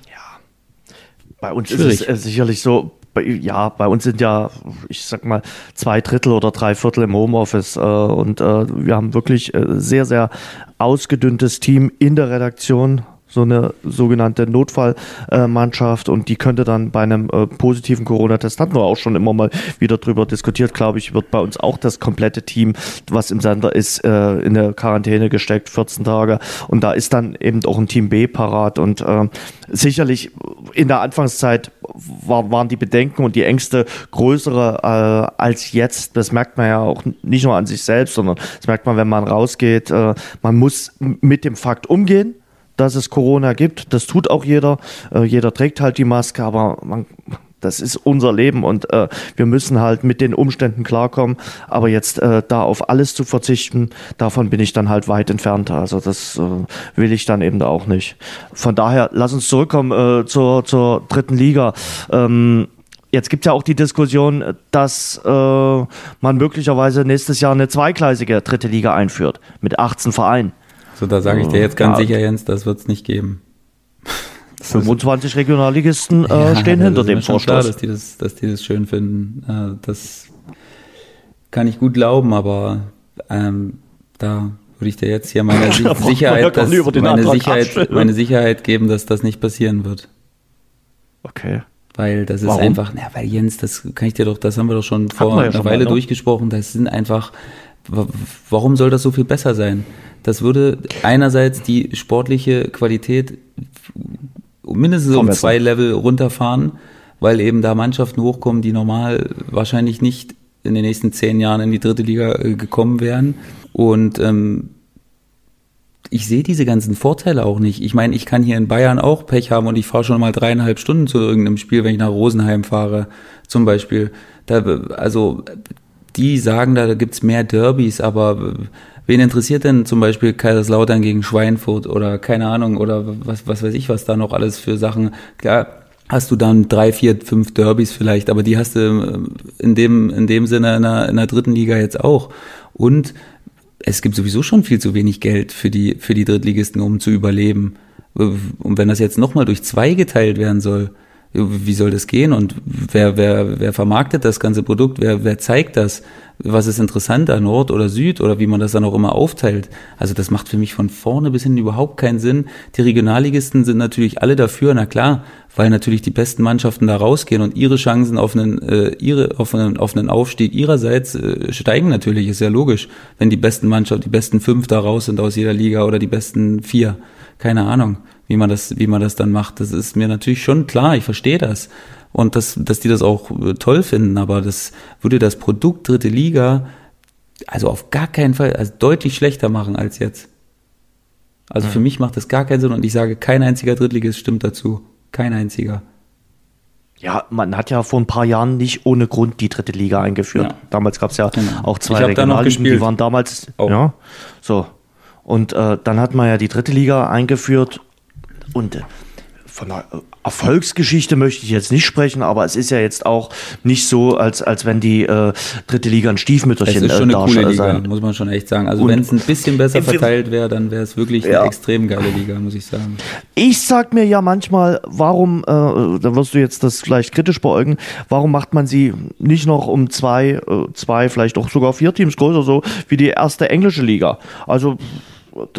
Bei uns schwierig. ist es äh, sicherlich so, ja, bei uns sind ja, ich sag mal, zwei Drittel oder drei Viertel im Homeoffice äh, und äh, wir haben wirklich äh, sehr, sehr ausgedünntes Team in der Redaktion so eine sogenannte Notfallmannschaft und die könnte dann bei einem äh, positiven Corona-Test, hatten wir auch schon immer mal wieder drüber diskutiert, glaube ich, wird bei uns auch das komplette Team, was im Sender ist, äh, in der Quarantäne gesteckt, 14 Tage und da ist dann eben auch ein Team B parat und äh, sicherlich in der Anfangszeit war, waren die Bedenken und die Ängste größere äh, als jetzt. Das merkt man ja auch nicht nur an sich selbst, sondern das merkt man, wenn man rausgeht. Äh, man muss mit dem Fakt umgehen dass es Corona gibt. Das tut auch jeder. Äh, jeder trägt halt die Maske, aber man, das ist unser Leben und äh, wir müssen halt mit den Umständen klarkommen. Aber jetzt äh, da auf alles zu verzichten, davon bin ich dann halt weit entfernt. Also das äh, will ich dann eben auch nicht. Von daher, lass uns zurückkommen äh, zur, zur dritten Liga. Ähm, Jetzt gibt es ja auch die Diskussion, dass äh, man möglicherweise nächstes Jahr eine zweigleisige dritte Liga einführt mit 18 Vereinen. So, da sage ich dir jetzt ganz ja. sicher, Jens, das wird es nicht geben. 25 Regionalligisten äh, ja, stehen hinter dem Vorstoß. Klar, dass die, das, dass die das schön finden. Äh, das kann ich gut glauben, aber ähm, da würde ich dir jetzt hier meine Sicherheit, dass, meine, Sicherheit meine Sicherheit geben, dass das nicht passieren wird. Okay. Weil das ist Warum? einfach, na, weil Jens, das kann ich dir doch, das haben wir doch schon vor ja einer schon Weile mal, ne? durchgesprochen, das sind einfach, warum soll das so viel besser sein? Das würde einerseits die sportliche Qualität mindestens um zwei Level runterfahren, weil eben da Mannschaften hochkommen, die normal wahrscheinlich nicht in den nächsten zehn Jahren in die dritte Liga äh, gekommen wären. Und ähm, ich sehe diese ganzen Vorteile auch nicht. Ich meine, ich kann hier in Bayern auch Pech haben und ich fahre schon mal dreieinhalb Stunden zu irgendeinem Spiel, wenn ich nach Rosenheim fahre, zum Beispiel. Da, also die sagen, da gibt's mehr Derbys, aber wen interessiert denn zum Beispiel Kaiserslautern gegen Schweinfurt oder keine Ahnung oder was, was weiß ich, was da noch alles für Sachen. Klar, hast du dann drei, vier, fünf Derbys vielleicht, aber die hast du äh, in dem, in dem Sinne in der, in der dritten Liga jetzt auch. Und es gibt sowieso schon viel zu wenig Geld für die, für die Drittligisten, um zu überleben. Und wenn das jetzt nochmal durch zwei geteilt werden soll, wie soll das gehen und wer, wer, wer vermarktet das ganze Produkt, wer, wer zeigt das, was ist interessanter, Nord oder Süd oder wie man das dann auch immer aufteilt. Also das macht für mich von vorne bis hin überhaupt keinen Sinn. Die Regionalligisten sind natürlich alle dafür, na klar, weil natürlich die besten Mannschaften da rausgehen und ihre Chancen auf einen, äh, ihre, auf einen, auf einen Aufstieg ihrerseits äh, steigen natürlich, ist ja logisch, wenn die besten Mannschaften, die besten fünf da raus sind aus jeder Liga oder die besten vier, keine Ahnung wie man das, wie man das dann macht. Das ist mir natürlich schon klar, ich verstehe das. Und dass, dass die das auch äh, toll finden, aber das würde das Produkt dritte Liga also auf gar keinen Fall also deutlich schlechter machen als jetzt. Also für mich macht das gar keinen Sinn und ich sage, kein einziger Drittligist stimmt dazu. Kein einziger. Ja, man hat ja vor ein paar Jahren nicht ohne Grund die dritte Liga eingeführt. Ja. Damals gab es ja genau. auch zwei Regionalligen, die waren damals, oh. ja, so. Und äh, dann hat man ja die dritte Liga eingeführt und äh, von der Erfolgsgeschichte möchte ich jetzt nicht sprechen, aber es ist ja jetzt auch nicht so, als, als wenn die äh, dritte Liga ein Stiefmütterchen ist. Es ist schon äh, eine coole Liga, sein. muss man schon echt sagen. Also wenn es ein bisschen besser verteilt wäre, dann wäre es wirklich ja. eine extrem geile Liga, muss ich sagen. Ich sag mir ja manchmal, warum, äh, da wirst du jetzt das vielleicht kritisch beäugen, warum macht man sie nicht noch um zwei, äh, zwei, vielleicht auch sogar vier Teams größer, so wie die erste englische Liga? Also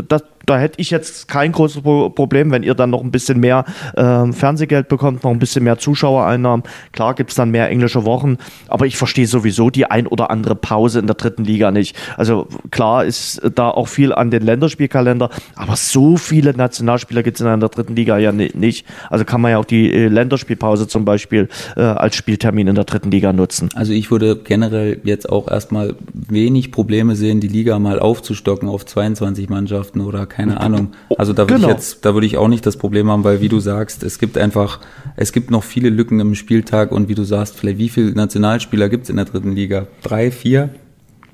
das, da hätte ich jetzt kein großes Problem, wenn ihr dann noch ein bisschen mehr äh, Fernsehgeld bekommt, noch ein bisschen mehr Zuschauereinnahmen. Klar gibt es dann mehr englische Wochen, aber ich verstehe sowieso die ein oder andere Pause in der dritten Liga nicht. Also klar ist da auch viel an den Länderspielkalender, aber so viele Nationalspieler gibt es in der dritten Liga ja nicht. Also kann man ja auch die äh, Länderspielpause zum Beispiel äh, als Spieltermin in der dritten Liga nutzen. Also ich würde generell jetzt auch erstmal wenig Probleme sehen, die Liga mal aufzustocken auf 22 Mannschaften oder keine Ahnung. Also da würde genau. ich jetzt, da würde ich auch nicht das Problem haben, weil wie du sagst, es gibt einfach, es gibt noch viele Lücken im Spieltag und wie du sagst, vielleicht wie viele Nationalspieler gibt es in der dritten Liga? Drei, vier?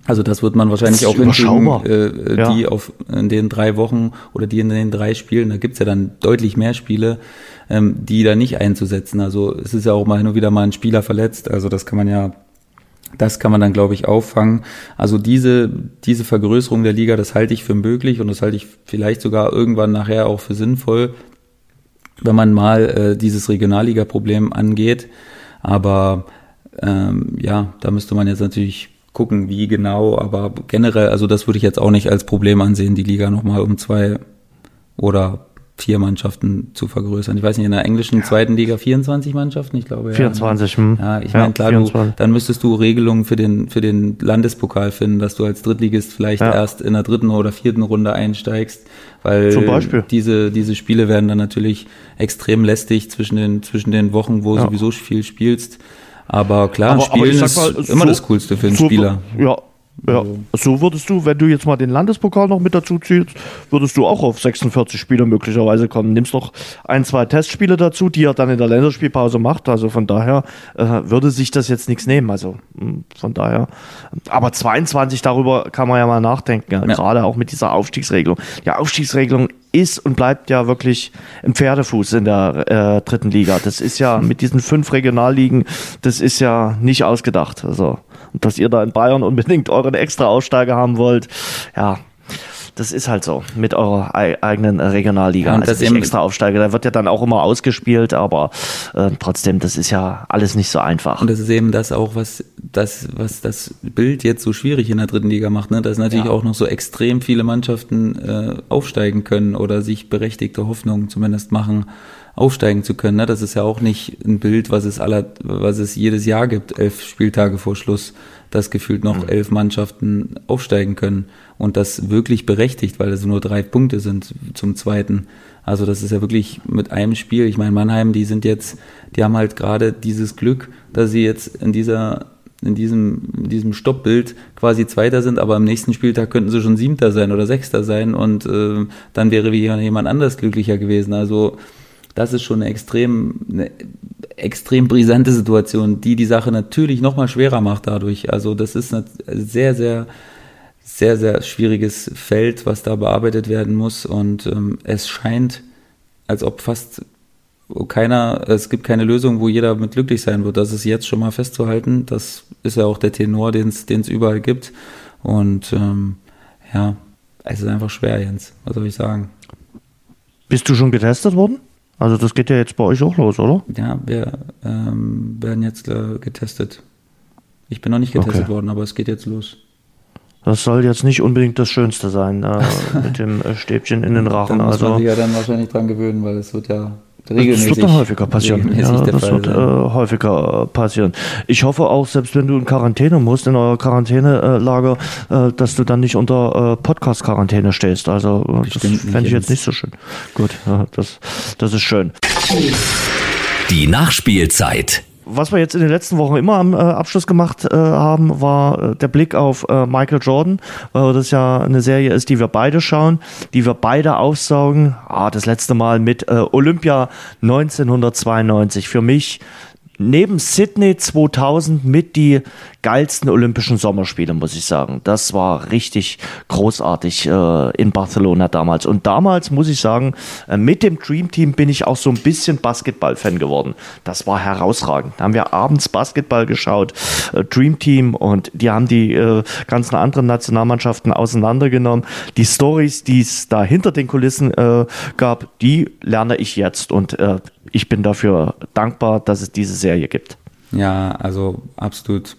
Also das wird man wahrscheinlich auch hinkriegen, äh, ja. die auf in den drei Wochen oder die in den drei Spielen, da gibt's ja dann deutlich mehr Spiele, ähm, die da nicht einzusetzen. Also es ist ja auch mal nur wieder mal ein Spieler verletzt. Also das kann man ja das kann man dann, glaube ich, auffangen. Also diese, diese Vergrößerung der Liga, das halte ich für möglich und das halte ich vielleicht sogar irgendwann nachher auch für sinnvoll. wenn man mal äh, dieses Regionalliga-Problem angeht. Aber ähm, ja, da müsste man jetzt natürlich gucken, wie genau, aber generell, also das würde ich jetzt auch nicht als Problem ansehen, die Liga nochmal um zwei oder vier Mannschaften zu vergrößern. Ich weiß nicht, in der englischen ja. zweiten Liga 24 Mannschaften, ich glaube. 24. Ja, hm. ja ich meine, klar, du, dann müsstest du Regelungen für den, für den Landespokal finden, dass du als Drittligist vielleicht ja. erst in der dritten oder vierten Runde einsteigst, weil diese, diese Spiele werden dann natürlich extrem lästig zwischen den, zwischen den Wochen, wo sowieso viel spielst. Aber klar, aber, Spielen aber mal, ist immer das Coolste für einen so, Spieler. Ja, ja, also. so würdest du, wenn du jetzt mal den Landespokal noch mit dazu ziehst, würdest du auch auf 46 Spiele möglicherweise kommen. Nimmst noch ein, zwei Testspiele dazu, die er dann in der Länderspielpause macht. Also von daher äh, würde sich das jetzt nichts nehmen. Also hm, von daher. Aber 22, darüber kann man ja mal nachdenken. Ja. Gerade auch mit dieser Aufstiegsregelung. Die Aufstiegsregelung ist und bleibt ja wirklich ein Pferdefuß in der äh, dritten Liga. Das ist ja mit diesen fünf Regionalligen, das ist ja nicht ausgedacht. Also dass ihr da in Bayern unbedingt euren extra Aussteiger haben wollt, ja, das ist halt so mit eurer eigenen Regionalliga. Ja, also nicht extra Aufsteiger, da wird ja dann auch immer ausgespielt, aber äh, trotzdem, das ist ja alles nicht so einfach. Und das ist eben das auch, was das, was das Bild jetzt so schwierig in der dritten Liga macht, ne? dass natürlich ja. auch noch so extrem viele Mannschaften äh, aufsteigen können oder sich berechtigte Hoffnungen zumindest machen aufsteigen zu können. Ne? Das ist ja auch nicht ein Bild, was es aller, was es jedes Jahr gibt, elf Spieltage vor Schluss, dass gefühlt noch mhm. elf Mannschaften aufsteigen können und das wirklich berechtigt, weil es nur drei Punkte sind zum zweiten. Also das ist ja wirklich mit einem Spiel. Ich meine, Mannheim, die sind jetzt, die haben halt gerade dieses Glück, dass sie jetzt in dieser in diesem, in diesem Stoppbild quasi Zweiter sind, aber am nächsten Spieltag könnten sie schon Siebter sein oder Sechster sein und äh, dann wäre wie jemand anders glücklicher gewesen. Also das ist schon eine extrem, eine extrem brisante Situation, die die Sache natürlich noch mal schwerer macht dadurch. Also das ist ein sehr, sehr, sehr, sehr schwieriges Feld, was da bearbeitet werden muss und ähm, es scheint, als ob fast keiner, es gibt keine Lösung, wo jeder mit glücklich sein wird. Das ist jetzt schon mal festzuhalten. Das ist ja auch der Tenor, den es überall gibt. Und ähm, ja, es ist einfach schwer, Jens. Was soll ich sagen? Bist du schon getestet worden? Also das geht ja jetzt bei euch auch los, oder? Ja, wir ähm, werden jetzt äh, getestet. Ich bin noch nicht getestet okay. worden, aber es geht jetzt los. Das soll jetzt nicht unbedingt das Schönste sein, äh, mit dem äh, Stäbchen in den Rachen. Da muss also, man sich ja dann wahrscheinlich dran gewöhnen, weil es wird ja regelmäßig. Das wird dann häufiger passieren. Ja, das Fall wird äh, häufiger passieren. Ich hoffe auch, selbst wenn du in Quarantäne musst, in eurer Quarantänelager, äh, dass du dann nicht unter äh, Podcast-Quarantäne stehst. Also äh, das fände ich jetzt nicht so schön. Gut, das, das ist schön. Die Nachspielzeit was wir jetzt in den letzten Wochen immer am äh, Abschluss gemacht äh, haben, war äh, der Blick auf äh, Michael Jordan, weil das ja eine Serie ist, die wir beide schauen, die wir beide aufsaugen. Ah, das letzte Mal mit äh, Olympia 1992. Für mich neben Sydney 2000 mit die geilsten Olympischen Sommerspiele, muss ich sagen. Das war richtig großartig äh, in Barcelona damals. Und damals, muss ich sagen, äh, mit dem Dream Team bin ich auch so ein bisschen Basketball-Fan geworden. Das war herausragend. Da haben wir abends Basketball geschaut, äh, Dream Team, und die haben die äh, ganzen anderen Nationalmannschaften auseinandergenommen. Die Stories, die es da hinter den Kulissen äh, gab, die lerne ich jetzt. Und äh, ich bin dafür dankbar, dass es diese Serie gibt. Ja, also absolut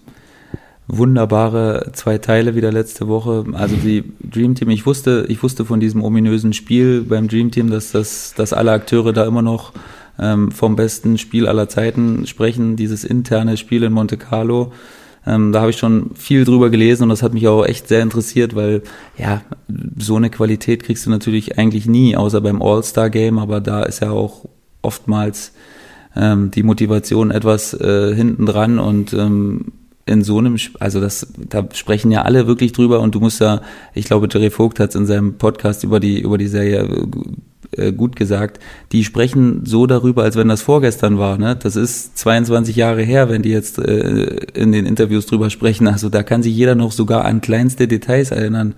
wunderbare zwei Teile wieder letzte Woche. Also die Dream Team, ich wusste, ich wusste von diesem ominösen Spiel beim Dream Team, dass das, dass alle Akteure da immer noch ähm, vom besten Spiel aller Zeiten sprechen, dieses interne Spiel in Monte Carlo. Ähm, da habe ich schon viel drüber gelesen und das hat mich auch echt sehr interessiert, weil ja, so eine Qualität kriegst du natürlich eigentlich nie, außer beim All-Star-Game, aber da ist ja auch oftmals ähm, die Motivation etwas äh, hinten dran und ähm, in so einem, also das, da sprechen ja alle wirklich drüber und du musst ja, ich glaube, Jerry Vogt hat es in seinem Podcast über die, über die Serie äh, gut gesagt, die sprechen so darüber, als wenn das vorgestern war. Ne? Das ist 22 Jahre her, wenn die jetzt äh, in den Interviews drüber sprechen. Also da kann sich jeder noch sogar an kleinste Details erinnern.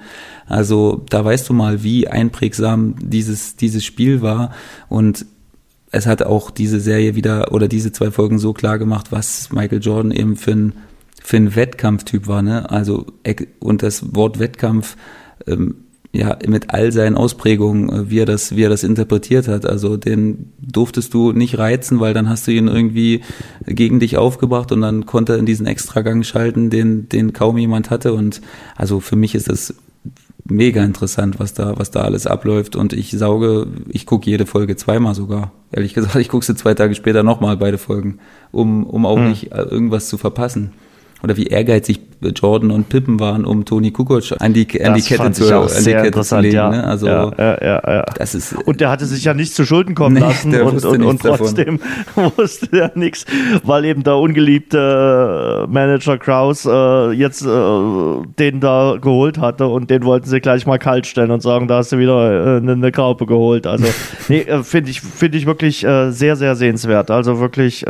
Also da weißt du mal, wie einprägsam dieses, dieses Spiel war. Und es hat auch diese Serie wieder oder diese zwei Folgen so klar gemacht, was Michael Jordan eben für ein für ein Wettkampftyp war, ne? Also und das Wort Wettkampf ähm, ja, mit all seinen Ausprägungen, äh, wie er das, wie er das interpretiert hat. Also den durftest du nicht reizen, weil dann hast du ihn irgendwie gegen dich aufgebracht und dann konnte er in diesen Extragang schalten, den, den kaum jemand hatte. Und also für mich ist das mega interessant, was da, was da alles abläuft. Und ich sauge, ich gucke jede Folge zweimal sogar. Ehrlich gesagt, ich gucke sie zwei Tage später nochmal beide Folgen, um, um auch hm. nicht äh, irgendwas zu verpassen oder wie ehrgeizig Jordan und Pippen waren, um Toni Kukoc an die, an die Kette zu, an die Kette zu legen. Ja. Ne? Also ja, ja, ja, Das ist, und der hatte sich ja nicht zu Schulden kommen nee, lassen und, und, und trotzdem davon. wusste er nichts, weil eben der ungeliebte äh, Manager Kraus äh, jetzt äh, den da geholt hatte und den wollten sie gleich mal kalt stellen und sagen, da hast du wieder äh, eine, eine Graupe geholt. Also nee, äh, finde ich, finde ich wirklich äh, sehr, sehr sehenswert. Also wirklich,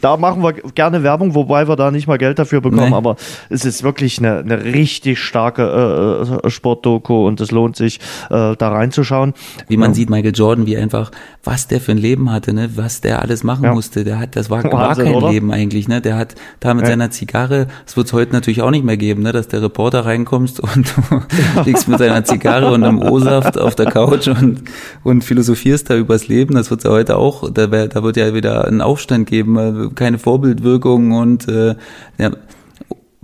da machen wir gerne Werbung, wobei wir da nicht mal Geld dafür bekommen bekommen, nee. aber es ist wirklich eine, eine richtig starke äh, Sportdoku und es lohnt sich, äh, da reinzuschauen. Wie man ja. sieht, Michael Jordan, wie einfach, was der für ein Leben hatte, ne, was der alles machen ja. musste. Der hat, das war, war kein oder? Leben eigentlich, ne? Der hat da mit ja. seiner Zigarre, das wird es heute natürlich auch nicht mehr geben, ne, dass der Reporter reinkommst und du liegst mit seiner Zigarre und einem O-Saft auf der Couch und, und philosophierst da übers Leben. Das wird es ja heute auch, da, wär, da wird ja wieder einen Aufstand geben, äh, keine Vorbildwirkung und äh, ja,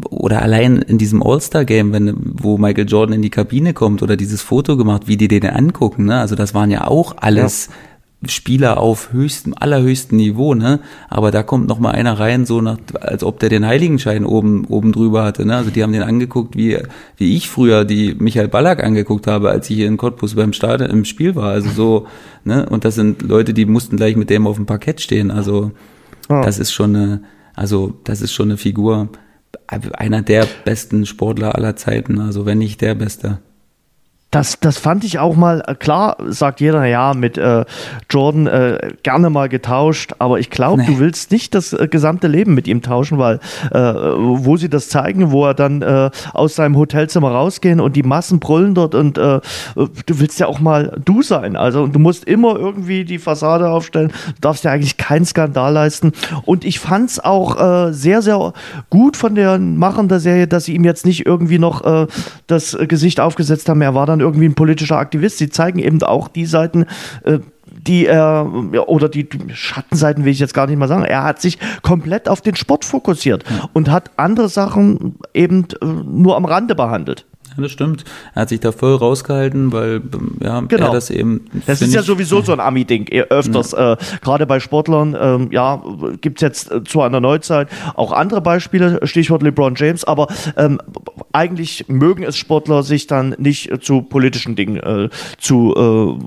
oder allein in diesem All-Star-Game, wenn, wo Michael Jordan in die Kabine kommt oder dieses Foto gemacht, wie die den angucken, ne? Also das waren ja auch alles ja. Spieler auf höchstem, allerhöchstem Niveau, ne? Aber da kommt noch mal einer rein, so nach, als ob der den Heiligenschein oben, oben drüber hatte, ne? Also die haben den angeguckt, wie, wie ich früher die Michael Ballack angeguckt habe, als ich hier in Cottbus beim Start im Spiel war. Also so, ne? Und das sind Leute, die mussten gleich mit dem auf dem Parkett stehen. Also, ja. das ist schon eine, also, das ist schon eine Figur, einer der besten Sportler aller Zeiten, also wenn nicht der beste. Das, das fand ich auch mal, äh, klar, sagt jeder, ja, mit äh, Jordan äh, gerne mal getauscht, aber ich glaube, nee. du willst nicht das äh, gesamte Leben mit ihm tauschen, weil äh, wo sie das zeigen, wo er dann äh, aus seinem Hotelzimmer rausgehen und die Massen brüllen dort und du willst ja auch mal du sein. Also du musst immer irgendwie die Fassade aufstellen, du darfst ja eigentlich keinen Skandal leisten. Und ich fand es auch sehr, sehr gut von den Machern der Serie, dass sie ihm jetzt nicht irgendwie noch das Gesicht aufgesetzt haben. Er war dann dann irgendwie ein politischer Aktivist. Sie zeigen eben auch die Seiten, äh, die er, oder die Schattenseiten will ich jetzt gar nicht mal sagen, er hat sich komplett auf den Sport fokussiert und hat andere Sachen eben äh, nur am Rande behandelt. Ja, das stimmt. Er hat sich da voll rausgehalten, weil ja, genau. er das eben. Das ist ja sowieso so ein Ami-Ding, öfters. Ja. Äh, Gerade bei Sportlern, ähm, ja, gibt es jetzt äh, zu einer Neuzeit auch andere Beispiele, Stichwort LeBron James, aber ähm, eigentlich mögen es Sportler, sich dann nicht äh, zu politischen Dingen äh, zu,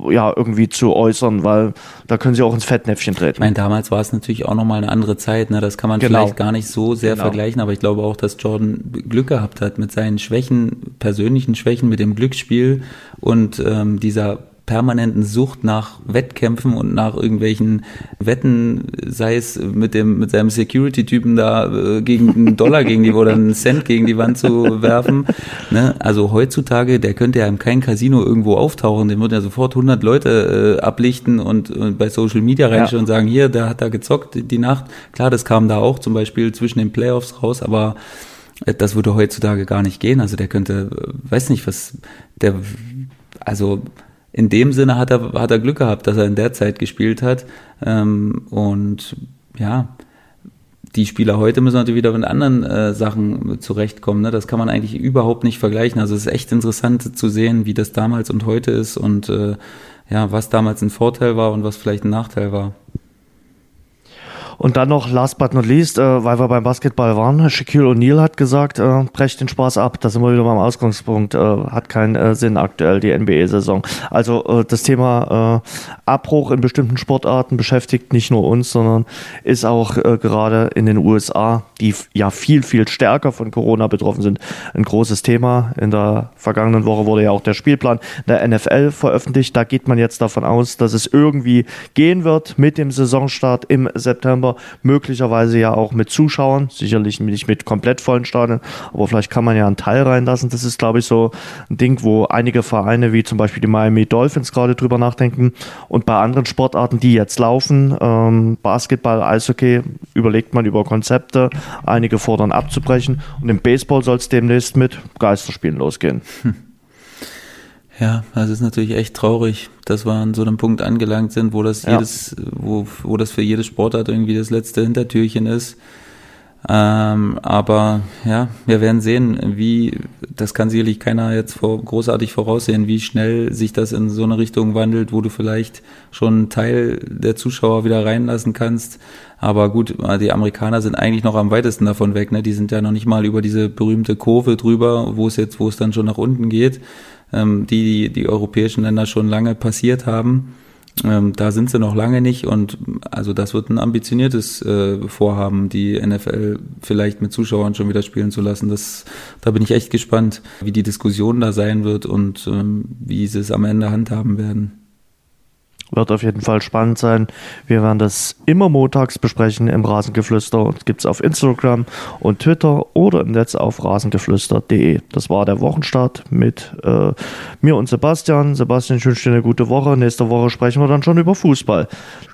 äh, ja, irgendwie zu äußern, weil da können sie auch ins Fettnäpfchen treten. Ich meine, damals war es natürlich auch nochmal eine andere Zeit, ne? das kann man genau. vielleicht gar nicht so sehr genau. vergleichen, aber ich glaube auch, dass Jordan Glück gehabt hat mit seinen Schwächen persönlich persönlichen Schwächen, mit dem Glücksspiel und ähm, dieser permanenten Sucht nach Wettkämpfen und nach irgendwelchen Wetten, sei es mit dem mit seinem Security-Typen da äh, gegen einen Dollar gegen die oder einen Cent gegen die Wand zu werfen. Ne? Also heutzutage, der könnte ja in kein Casino irgendwo auftauchen, den würde ja sofort 100 Leute äh, ablichten und, und bei Social Media reinschauen ja. und sagen, hier, der hat da gezockt die Nacht. Klar, das kam da auch zum Beispiel zwischen den Playoffs raus, aber das würde heutzutage gar nicht gehen. Also der könnte, weiß nicht, was, der, also in dem Sinne hat er, hat er Glück gehabt, dass er in der Zeit gespielt hat. Ähm, und ja, die Spieler heute müssen natürlich wieder mit anderen äh, Sachen zurechtkommen. Ne? Das kann man eigentlich überhaupt nicht vergleichen. Also es ist echt interessant zu sehen, wie das damals und heute ist und äh, ja, was damals ein Vorteil war und was vielleicht ein Nachteil war. Und dann noch, last but not least, äh, weil wir beim Basketball waren, Shaquille O'Neal hat gesagt, äh, brecht den Spaß ab. Da sind wir wieder beim Ausgangspunkt. Äh, hat keinen äh, Sinn aktuell, die NBA-Saison. Also äh, das Thema äh, Abbruch in bestimmten Sportarten beschäftigt nicht nur uns, sondern ist auch gerade in den USA, die ja viel, viel stärker von Corona betroffen sind, ein großes Thema. In der vergangenen Woche wurde ja auch der Spielplan der NFL veröffentlicht. Da geht man jetzt davon aus, dass es irgendwie gehen wird mit dem Saisonstart im September September, möglicherweise ja auch mit Zuschauern, sicherlich nicht mit komplett vollen Stadien, aber vielleicht kann man ja einen Teil reinlassen. Das ist, glaube ich, so ein Ding, wo einige Vereine wie zum Beispiel die Miami Dolphins gerade drüber nachdenken und bei anderen Sportarten, die jetzt laufen, ähm, Basketball, Eishockey, überlegt man über Konzepte, einige fordern abzubrechen und im Baseball soll es demnächst mit Geisterspielen losgehen. Hm. Ja, das ist natürlich echt traurig, dass wir an so einem Punkt angelangt sind, wo das ja. jedes, wo, wo das für jedes Sportart irgendwie das letzte Hintertürchen ist. Ähm, aber ja, wir werden sehen, wie, das kann sicherlich keiner jetzt vor, großartig voraussehen, wie schnell sich das in so eine Richtung wandelt, wo du vielleicht schon einen Teil der Zuschauer wieder reinlassen kannst. Aber gut, die Amerikaner sind eigentlich noch am weitesten davon weg, ne? Die sind ja noch nicht mal über diese berühmte Kurve drüber, wo es jetzt, wo es dann schon nach unten geht, ähm, die die europäischen Länder schon lange passiert haben. Ähm, da sind sie noch lange nicht und also das wird ein ambitioniertes äh, Vorhaben, die NFL vielleicht mit Zuschauern schon wieder spielen zu lassen. Das, da bin ich echt gespannt, wie die Diskussion da sein wird und ähm, wie sie es am Ende handhaben werden. Wird auf jeden Fall spannend sein. Wir werden das immer montags besprechen im Rasengeflüster. Und gibt es auf Instagram und Twitter oder im Netz auf rasengeflüster.de. Das war der Wochenstart mit äh, mir und Sebastian. Sebastian, ich wünsche dir eine gute Woche. Nächste Woche sprechen wir dann schon über Fußball.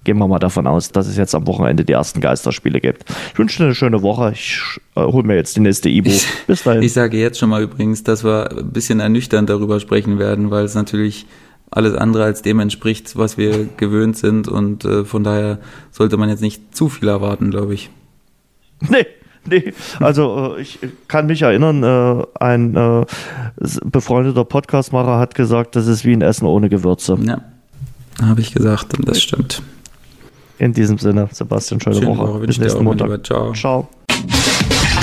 Gehen wir mal davon aus, dass es jetzt am Wochenende die ersten Geisterspiele gibt. Ich wünsche dir eine schöne Woche. Ich äh, hole mir jetzt die nächste Ibo. Bis dahin. Ich sage jetzt schon mal übrigens, dass wir ein bisschen ernüchternd darüber sprechen werden, weil es natürlich alles andere als dem entspricht, was wir gewöhnt sind. Und äh, von daher sollte man jetzt nicht zu viel erwarten, glaube ich. Nee, nee. Also äh, ich kann mich erinnern, äh, ein äh, befreundeter Podcastmacher hat gesagt, das ist wie ein Essen ohne Gewürze. Ja, habe ich gesagt und das stimmt. In diesem Sinne, Sebastian, schöne, schöne Woche. Woche. Bis nächsten Montag. Ciao. Ciao.